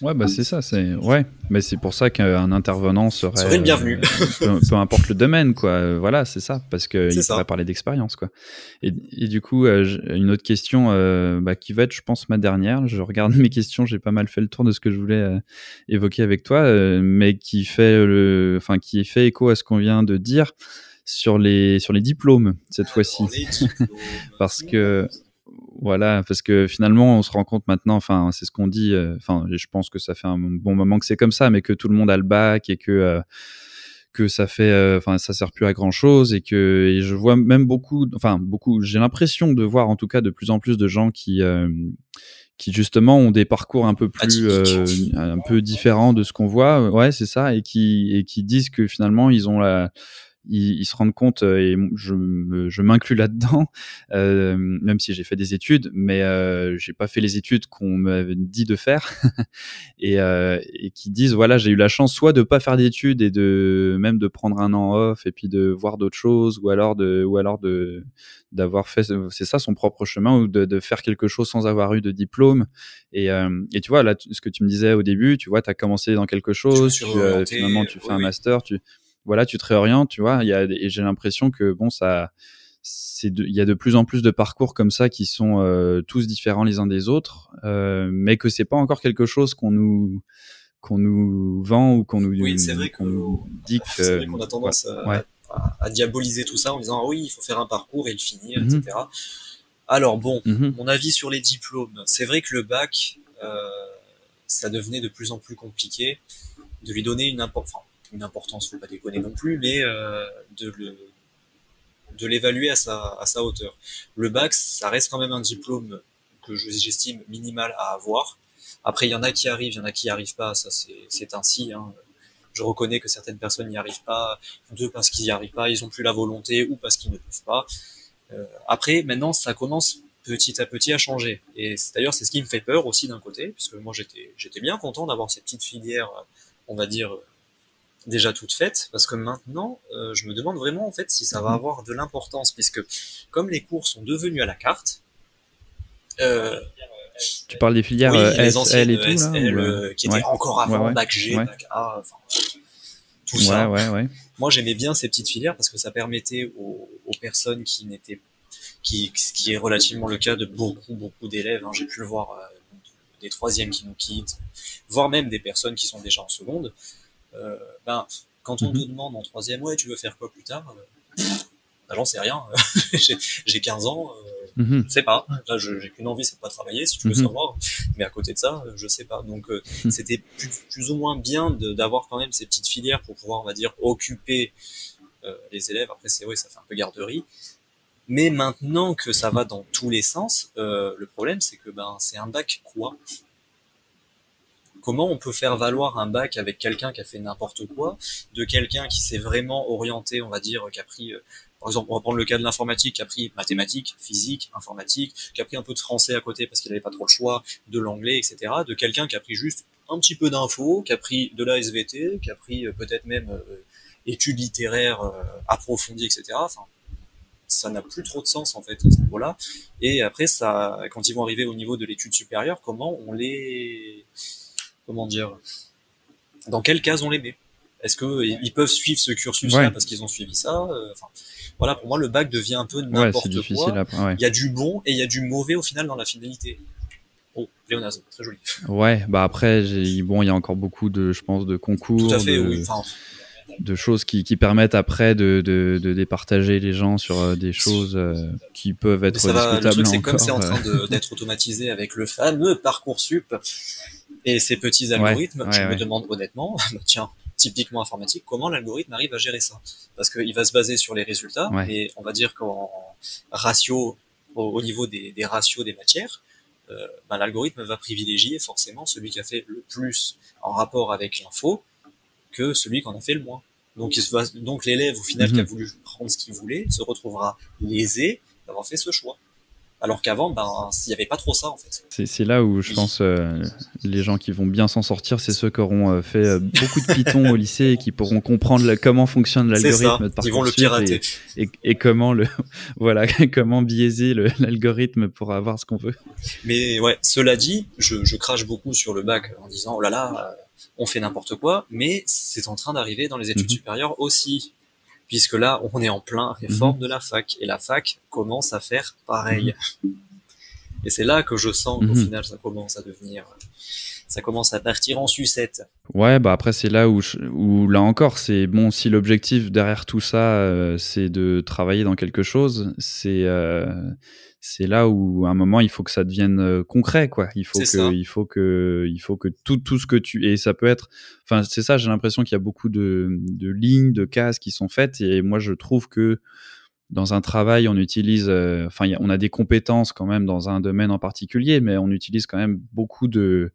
Ouais bah c'est ça, c'est ouais, mais c'est pour ça qu'un intervenant serait, serait le bienvenu. Euh, peu, importe le domaine quoi. Euh, voilà c'est ça parce que il pourrait parler d'expérience quoi. Et, et, du coup une autre question bah, qui va être je pense ma dernière. Je regarde mes questions, j'ai pas mal fait le tour de ce que je voulais évoquer avec toi, mais qui fait le, enfin qui fait écho à ce qu'on vient de dire sur les sur les diplômes cette fois-ci. parce que voilà, parce que finalement, on se rend compte maintenant, enfin, c'est ce qu'on dit, euh, enfin, je pense que ça fait un bon moment que c'est comme ça, mais que tout le monde a le bac et que euh, que ça fait, euh, enfin, ça sert plus à grand chose et que et je vois même beaucoup, enfin, beaucoup, j'ai l'impression de voir en tout cas de plus en plus de gens qui qui justement ont des parcours un peu plus un peu différents de ce qu'on voit, ouais, c'est ça, et qui et qui disent que finalement ils ont la ils, se rendent compte, euh, et je, je m'inclus là-dedans, euh, même si j'ai fait des études, mais euh, j'ai pas fait les études qu'on m'avait dit de faire, et, euh, et, qui disent voilà j'ai eu la chance soit de pas faire d'études et de même de prendre un an off et puis de voir d'autres choses, ou alors de ou alors de d'avoir fait c'est ça son propre chemin ou de, de, faire quelque chose sans avoir eu de diplôme. Et, euh, et tu vois là ce que tu me disais au début tu vois tu as commencé dans quelque chose tu, finalement tu fais un master tu voilà, tu te réorientes, tu vois. Y a, et j'ai l'impression que bon, ça, c'est il y a de plus en plus de parcours comme ça qui sont euh, tous différents les uns des autres, euh, mais que c'est pas encore quelque chose qu'on nous qu'on nous vend ou qu'on nous oui, c'est vrai qu'on nous dit que qu'on a tendance à, à, diaboliser tout ça en disant ah oui, il faut faire un parcours et le finir, etc. Mhm. Alors bon, mhm. mon avis sur les diplômes, c'est vrai que le bac, euh, ça devenait de plus en plus compliqué de lui donner une importance une importance, faut pas déconner non plus, mais euh, de le de l'évaluer à sa, à sa hauteur. Le bac, ça reste quand même un diplôme que j'estime minimal à avoir. Après, il y en a qui arrivent, il y en a qui n'y arrivent pas, ça c'est ainsi. Hein. Je reconnais que certaines personnes n'y arrivent pas, deux parce qu'ils n'y arrivent pas, ils ont plus la volonté ou parce qu'ils ne peuvent pas. Euh, après, maintenant, ça commence petit à petit à changer. Et d'ailleurs, c'est ce qui me fait peur aussi d'un côté, puisque moi j'étais j'étais bien content d'avoir cette petite filière, on va dire, déjà toute faite, parce que maintenant, euh, je me demande vraiment en fait si ça va mhm. avoir de l'importance, puisque comme les cours sont devenus à la carte, euh, tu parles des filières oui, les SL et tout, SL, là, euh, qui étaient encore avant, ouais, bac G, bac A, enfin, tout ça. Moi, j'aimais bien ces petites filières parce que ça permettait aux, aux personnes qui n'étaient, qui, qui est relativement le cas de beaucoup, beaucoup d'élèves. Hein, J'ai pu le voir, euh, des troisièmes qui nous quittent, voire même des personnes qui sont déjà en seconde. Euh, ben, quand on mhm. te demande en troisième, ouais, tu veux faire quoi plus tard euh, ben, J'en sais rien. j'ai 15 ans, euh, mhm. je sais pas. Là, j'ai qu'une envie, c'est de pas travailler, si tu veux mhm. savoir. Mais à côté de ça, je sais pas. Donc, c'était plus, ou moins bien d'avoir quand même ces petites filières pour pouvoir, on va dire, occuper les élèves. Après, c'est vrai, ça fait un peu garderie. Mais maintenant que ça va dans tous les sens, le problème, c'est que ben, c'est un bac quoi Comment on peut faire valoir un bac avec quelqu'un qui a fait n'importe quoi, de quelqu'un qui s'est vraiment orienté, on va dire, qui a pris, euh, par exemple, on va prendre le cas de l'informatique, qui a pris mathématiques, physique, informatique, qui a pris un peu de français à côté parce qu'il n'avait pas trop le choix, de l'anglais, etc. De quelqu'un qui a pris juste un petit peu d'infos, qui a pris de la SVT, qui a pris euh, peut-être même euh, études littéraires approfondies, etc. Ça n'a plus trop de sens en fait à ce niveau-là. Et après, quand ils vont arriver au niveau de l'étude supérieure, comment on les comment dire, dans quelle case on les met Est-ce qu'ils peuvent suivre ce cursus-là parce qu'ils ont suivi ça euh, Voilà, pour moi, le bac devient un peu n'importe quoi. Il y a du bon et il y a du mauvais au final dans la finalité. Oh, pléonasme, très joli. Ouais, bah après, bon, il y a encore beaucoup de, je pense, de concours. de... choses qui, permettent après de, départager les gens sur euh, des choses euh, qui peuvent être discutables. le truc, c'est comme c'est en train d'être automatisé avec le fameux parcours sup et ces petits algorithmes, je me demande honnêtement, bah, tiens, typiquement informatique, comment l'algorithme arrive à gérer ça? Parce qu'il va se baser sur les résultats, et on va dire qu'en ratio, au, niveau des, ratios des matières, euh, bah, l'algorithme va privilégier forcément celui qui a fait le plus en rapport avec l'info que celui qui en a fait le moins. Donc, il donc l'élève au final qui a mhm. voulu prendre ce qu'il voulait se retrouvera lésé d'avoir fait ce choix. Alors qu'avant, ben, il n'y avait pas trop ça en fait. C'est là où je pense euh, les gens qui vont bien s'en sortir, c'est ceux qui auront euh, fait euh, beaucoup de Python au lycée et qui pourront comprendre comment fonctionne l'algorithme de Ils vont le pirater. Et, comment le voilà comment biaiser l'algorithme pour avoir ce qu'on veut. Mais ouais, cela dit, je, je, crache beaucoup sur le bac en disant oh là là, on fait n'importe quoi, mais c'est en train d'arriver dans les études mhm. supérieures aussi puisque là, on est en plein réforme mhm. de la fac, et la fac commence à faire pareil. Mhm. Et c'est là que je sens qu'au mhm. final, ça commence à devenir, ça commence à partir en sucette. Ouais, bah après c'est là où, où là encore, c'est bon si l'objectif derrière tout ça, euh, c'est de travailler dans quelque chose, c'est euh, c'est là où à un moment il faut que ça devienne euh, concret quoi. Il faut que il faut que il faut que tout tout ce que tu et ça peut être enfin c'est ça j'ai l'impression qu'il y a beaucoup de, de lignes de cases qui sont faites et moi je trouve que dans un travail on utilise euh, enfin on a des compétences quand même dans un domaine en particulier mais on utilise quand même beaucoup de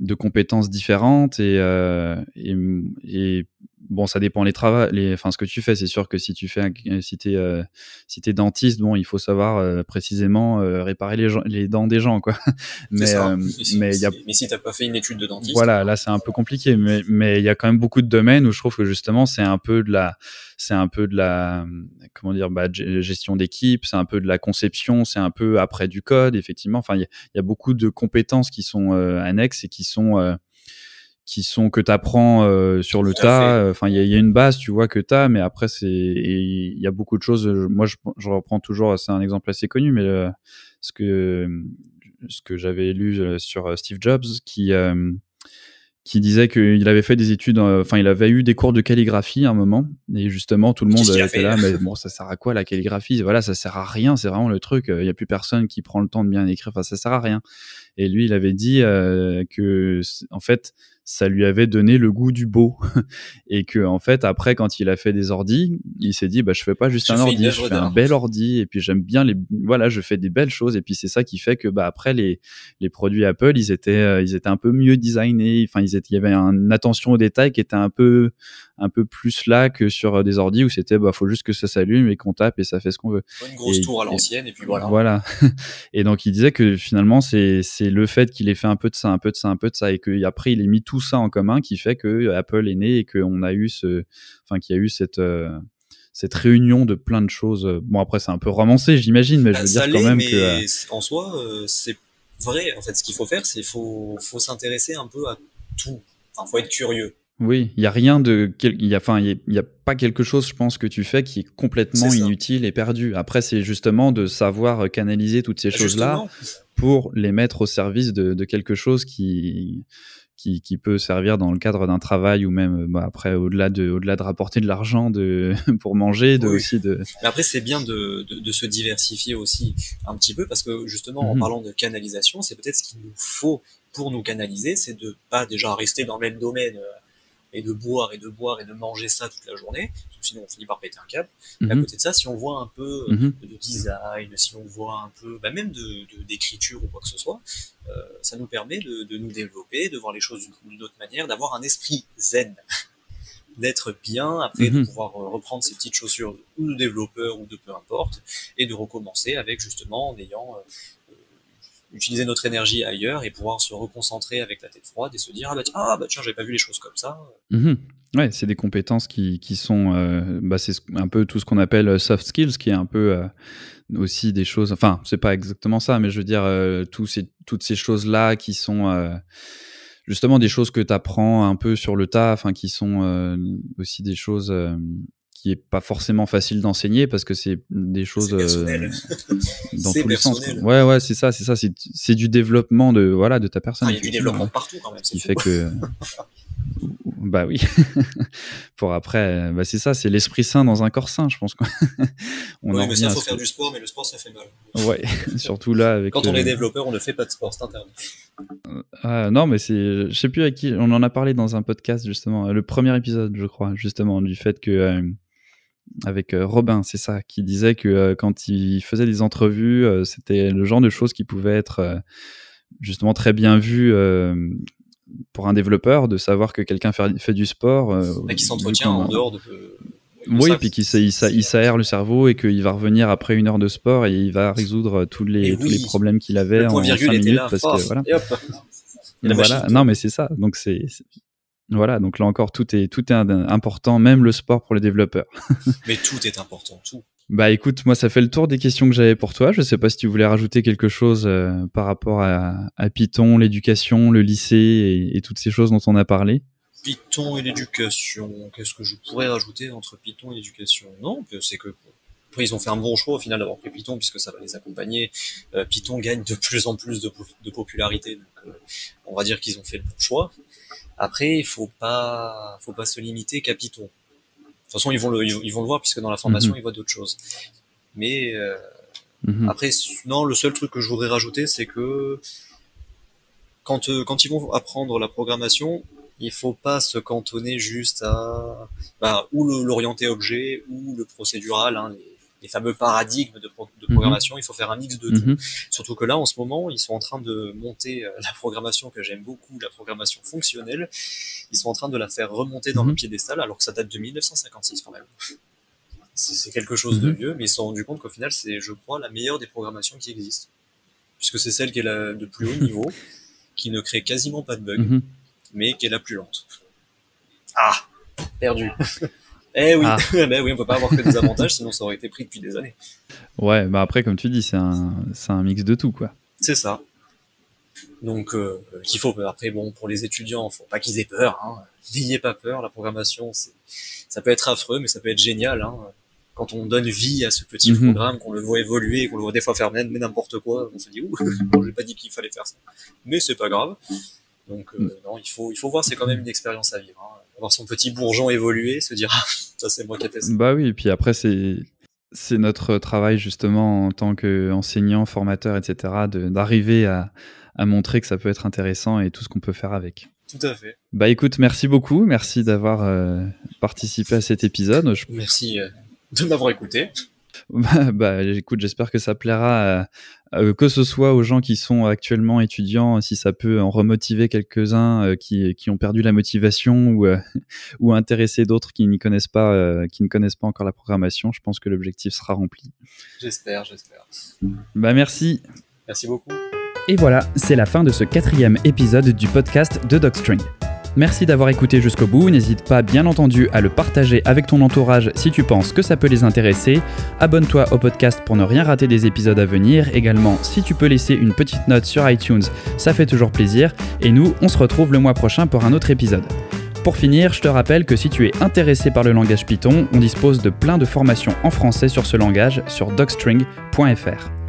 de compétences différentes et, euh, et, et bon, ça dépend les travaux, les, enfin, ce que tu fais. C'est sûr que si tu fais, si t'es, euh, si t'es dentiste, bon, il faut savoir euh, précisément euh, réparer les, les dents des gens, quoi. mais, mais, y a... mais si t'as pas fait une étude de dentiste? Voilà, là, c'est un peu compliqué, mais, mais il y a quand même beaucoup de domaines où je trouve que justement, c'est un peu de la, c'est un peu de la, comment dire, bah, gestion d'équipe, c'est un peu de la conception, c'est un peu après du code, effectivement. Enfin, il y, y, a beaucoup de compétences qui sont annexes et qui sont qui sont que tu apprends euh, sur le tas. Enfin, il y, y, a une base, tu vois, que tu as, mais après, c'est il y a beaucoup de choses. Moi, je, je reprends toujours, c'est un exemple assez connu, mais euh, ce que ce que j'avais lu euh, sur Steve Jobs, qui qui disait qu'il avait fait des études, enfin, il avait eu des cours de calligraphie à un moment, et justement, tout le monde était là, mais bon, ça sert à quoi la calligraphie? Voilà, ça sert à rien, c'est vraiment le truc. Il y a plus personne qui prend le temps de bien écrire, enfin, ça sert à rien. Et lui, il avait dit euh, que, en fait, ça lui avait donné le goût du beau. Et que en fait après quand il a fait des ordis il s'est dit bah je fais pas juste un ordi je fais un bel ordi et puis j'aime bien les voilà je fais des belles choses. Et puis c'est ça qui fait que bah après les les produits Apple ils étaient euh, ils étaient un peu mieux designés. Enfin ils étaient il y avait une attention aux détails qui était un peu un peu plus là que sur euh, des ordis où c'était bah faut juste que ça s'allume et qu'on tape et ça fait ce qu'on veut. Une grosse tour à l'ancienne et, puis voilà. Voilà. et donc il disait que finalement c'est c'est le fait qu'il ait fait un peu de ça, un peu de ça, un peu de ça et que après il ait mis tout ça en commun qui fait que Apple est né et qu'on a eu ce enfin qu'il y a eu cette euh, cette réunion de plein de choses. Bon après c'est un peu romancé j'imagine mais je veux dire quand même que euh, en soi c'est vrai en fait ce qu'il faut faire c'est faut faut s'intéresser un peu à tout. Enfin faut être curieux. Oui, il y a rien de, il y a, enfin, il y, a pas quelque chose, je pense, que tu fais qui est complètement inutile et perdu. Après, c'est justement de savoir canaliser toutes ces choses-là pour les mettre au service de, quelque chose qui, qui, peut servir dans le cadre d'un travail ou même bah, après au-delà de, au-delà de rapporter de l'argent de pour manger, de aussi de. Mais après, c'est bien de, de, se diversifier aussi un petit peu parce que justement, en mhm. parlant de canalisation, c'est peut-être ce qu'il nous faut pour nous canaliser, c'est de pas déjà rester dans le même domaine euh, et de boire et de boire et de manger ça toute la journée, parce que sinon on finit par péter un câble. Et à mhm. côté de ça, si on voit un peu mhm. de design, si on voit un peu, bah même de d'écriture ou quoi que ce soit, euh, ça nous permet de, de, nous développer, de voir les choses d'une autre manière, d'avoir un esprit zen, d'être bien, après de mhm. pouvoir euh, reprendre ses petites chaussures ou de développeur ou de peu importe, et de recommencer avec justement en ayant euh, utiliser notre énergie ailleurs et pouvoir se reconcentrer avec la tête froide et se dire ah bah tiens, ah, bah, tiens j'avais pas vu les choses comme ça. Mhm. Ouais, c'est des compétences qui, qui sont, euh, bah, c'est un peu tout ce qu'on appelle euh, soft skills, qui est un peu euh, aussi des choses. Enfin, c'est pas exactement ça, mais je veux dire ces, toutes ces choses là qui sont justement des choses que tu apprends un peu sur le tas, enfin qui sont aussi des choses qui est pas forcément facile d'enseigner parce que c'est des choses euh, dans tous les sens. Ouais, ouais, c'est ça, c'est ça, c'est du développement de voilà de ta personne. Ah, il y a du développement partout quand même. Ce qui fait que bah oui. Pour après, bah c'est ça, c'est l'esprit sain dans un corps sain, je pense. on oui, mais ça, faut faire du sport, mais le sport, ça fait mal. Ouais, surtout là. Avec Quand on est développeur, on ne fait pas de sport, c'est interdit. Euh, non, mais c'est, je sais plus à qui, on en a parlé dans un podcast justement, le premier épisode, je crois, justement, du fait que euh, avec euh, Robin, c'est ça, qui disait que euh, quand il faisait des entrevues, euh, c'était le genre de choses qui pouvaient être justement très bien vues pour un développeur, de savoir que quelqu'un fait, du sport. et qui s'entretient en dehors de. oui, puis qu'il il, s'aère le cerveau et qu'il va revenir après une heure de sport et il va résoudre tous les, tous les problèmes qu'il avait en 5 minutes. parce que, voilà. voilà. Non, mais c'est ça. Donc, c'est voilà, donc là encore, tout est, tout est important, même le sport pour les développeurs. Mais tout est important, tout. Bah écoute, moi ça fait le tour des questions que j'avais pour toi. Je sais pas si tu voulais rajouter quelque chose euh, par rapport à, Python, l'éducation, le lycée et, toutes ces choses dont on a parlé. Python et l'éducation, qu'est-ce que je pourrais rajouter entre Python et l'éducation? Non, c'est que après, ils ont fait un bon choix au final d'avoir pris Python puisque ça va les accompagner. Euh, Python gagne de plus en plus de, de popularité, donc euh, on va dire qu'ils ont fait le bon choix. Après, il faut pas, faut pas se limiter qu'à Python. De toute façon, ils vont le, ils vont le voir puisque dans la formation, mhm. ils voient d'autres choses. Mais euh, mhm. après, non, le seul truc que je voudrais rajouter, c'est que quand euh, quand ils vont apprendre la programmation, il faut pas se cantonner juste à bah, ou l'orienté objet ou le procédural, hein, les, fameux paradigmes de, de mhm. programmation, il faut faire un mix de tout. Mhm. Surtout que là, en ce moment, ils sont en train de monter euh, la programmation que j'aime beaucoup, la programmation fonctionnelle. Ils sont en train de la faire remonter dans le piédestal, alors que ça date de 1956 quand même. C'est quelque chose de vieux, mais ils se sont rendus compte qu'au final, c'est, je crois, la meilleure des programmations qui existent. Puisque c'est celle qui est la, de plus haut niveau, qui ne crée quasiment pas de bugs, mais qui est la plus lente. Ah Perdu Eh oui, ah. ben oui, on peut pas avoir que des avantages, sinon ça aurait été pris depuis des années. Ouais, bah après, comme tu dis, c'est un, un mix de tout, quoi. C'est ça. Donc, euh, qu'il faut. Après, bon, pour les étudiants, faut pas qu'ils aient peur. Hein. N'ayez pas peur. La programmation, ça peut être affreux, mais ça peut être génial. Hein. Quand on donne vie à ce petit mhm. programme, qu'on le voit évoluer, qu'on le voit des fois faire même n'importe quoi, on se dit ouh, j'ai pas dit qu'il fallait faire ça. Mais c'est pas grave. Donc, euh, mm. non, il faut, il faut voir. C'est quand même une expérience à vivre. Hein voir son petit bourgeon évoluer, se dire ah, ça c'est moi qui ai fait ça. Bah oui, et puis après c'est c'est notre travail justement en tant qu'enseignant, formateur, etc. d'arriver à, à montrer que ça peut être intéressant et tout ce qu'on peut faire avec. Tout à fait. Bah écoute, merci beaucoup, merci d'avoir euh, participé à cet épisode. Merci euh, de m'avoir écouté. Bah, bah, écoute, j'espère que ça plaira euh, que ce soit aux gens qui sont actuellement étudiants, si ça peut en remotiver quelques-uns euh, qui, qui, ont perdu la motivation ou, euh, ou intéresser d'autres qui n'y connaissent pas, qui ne connaissent pas encore la programmation. Je pense que l'objectif sera rempli. J'espère, j'espère. Bah merci. Merci beaucoup. Et voilà, c'est la fin de ce quatrième épisode du podcast de Docstring. Merci d'avoir écouté jusqu'au bout, n'hésite pas bien entendu à le partager avec ton entourage si tu penses que ça peut les intéresser. Abonne-toi au podcast pour ne rien rater des épisodes à venir. Également, si tu peux laisser une petite note sur iTunes, ça fait toujours plaisir. Et nous, on se retrouve le mois prochain pour un autre épisode. Pour finir, je te rappelle que si tu es intéressé par le langage Python, on dispose de plein de formations en français sur ce langage sur docstring.fr.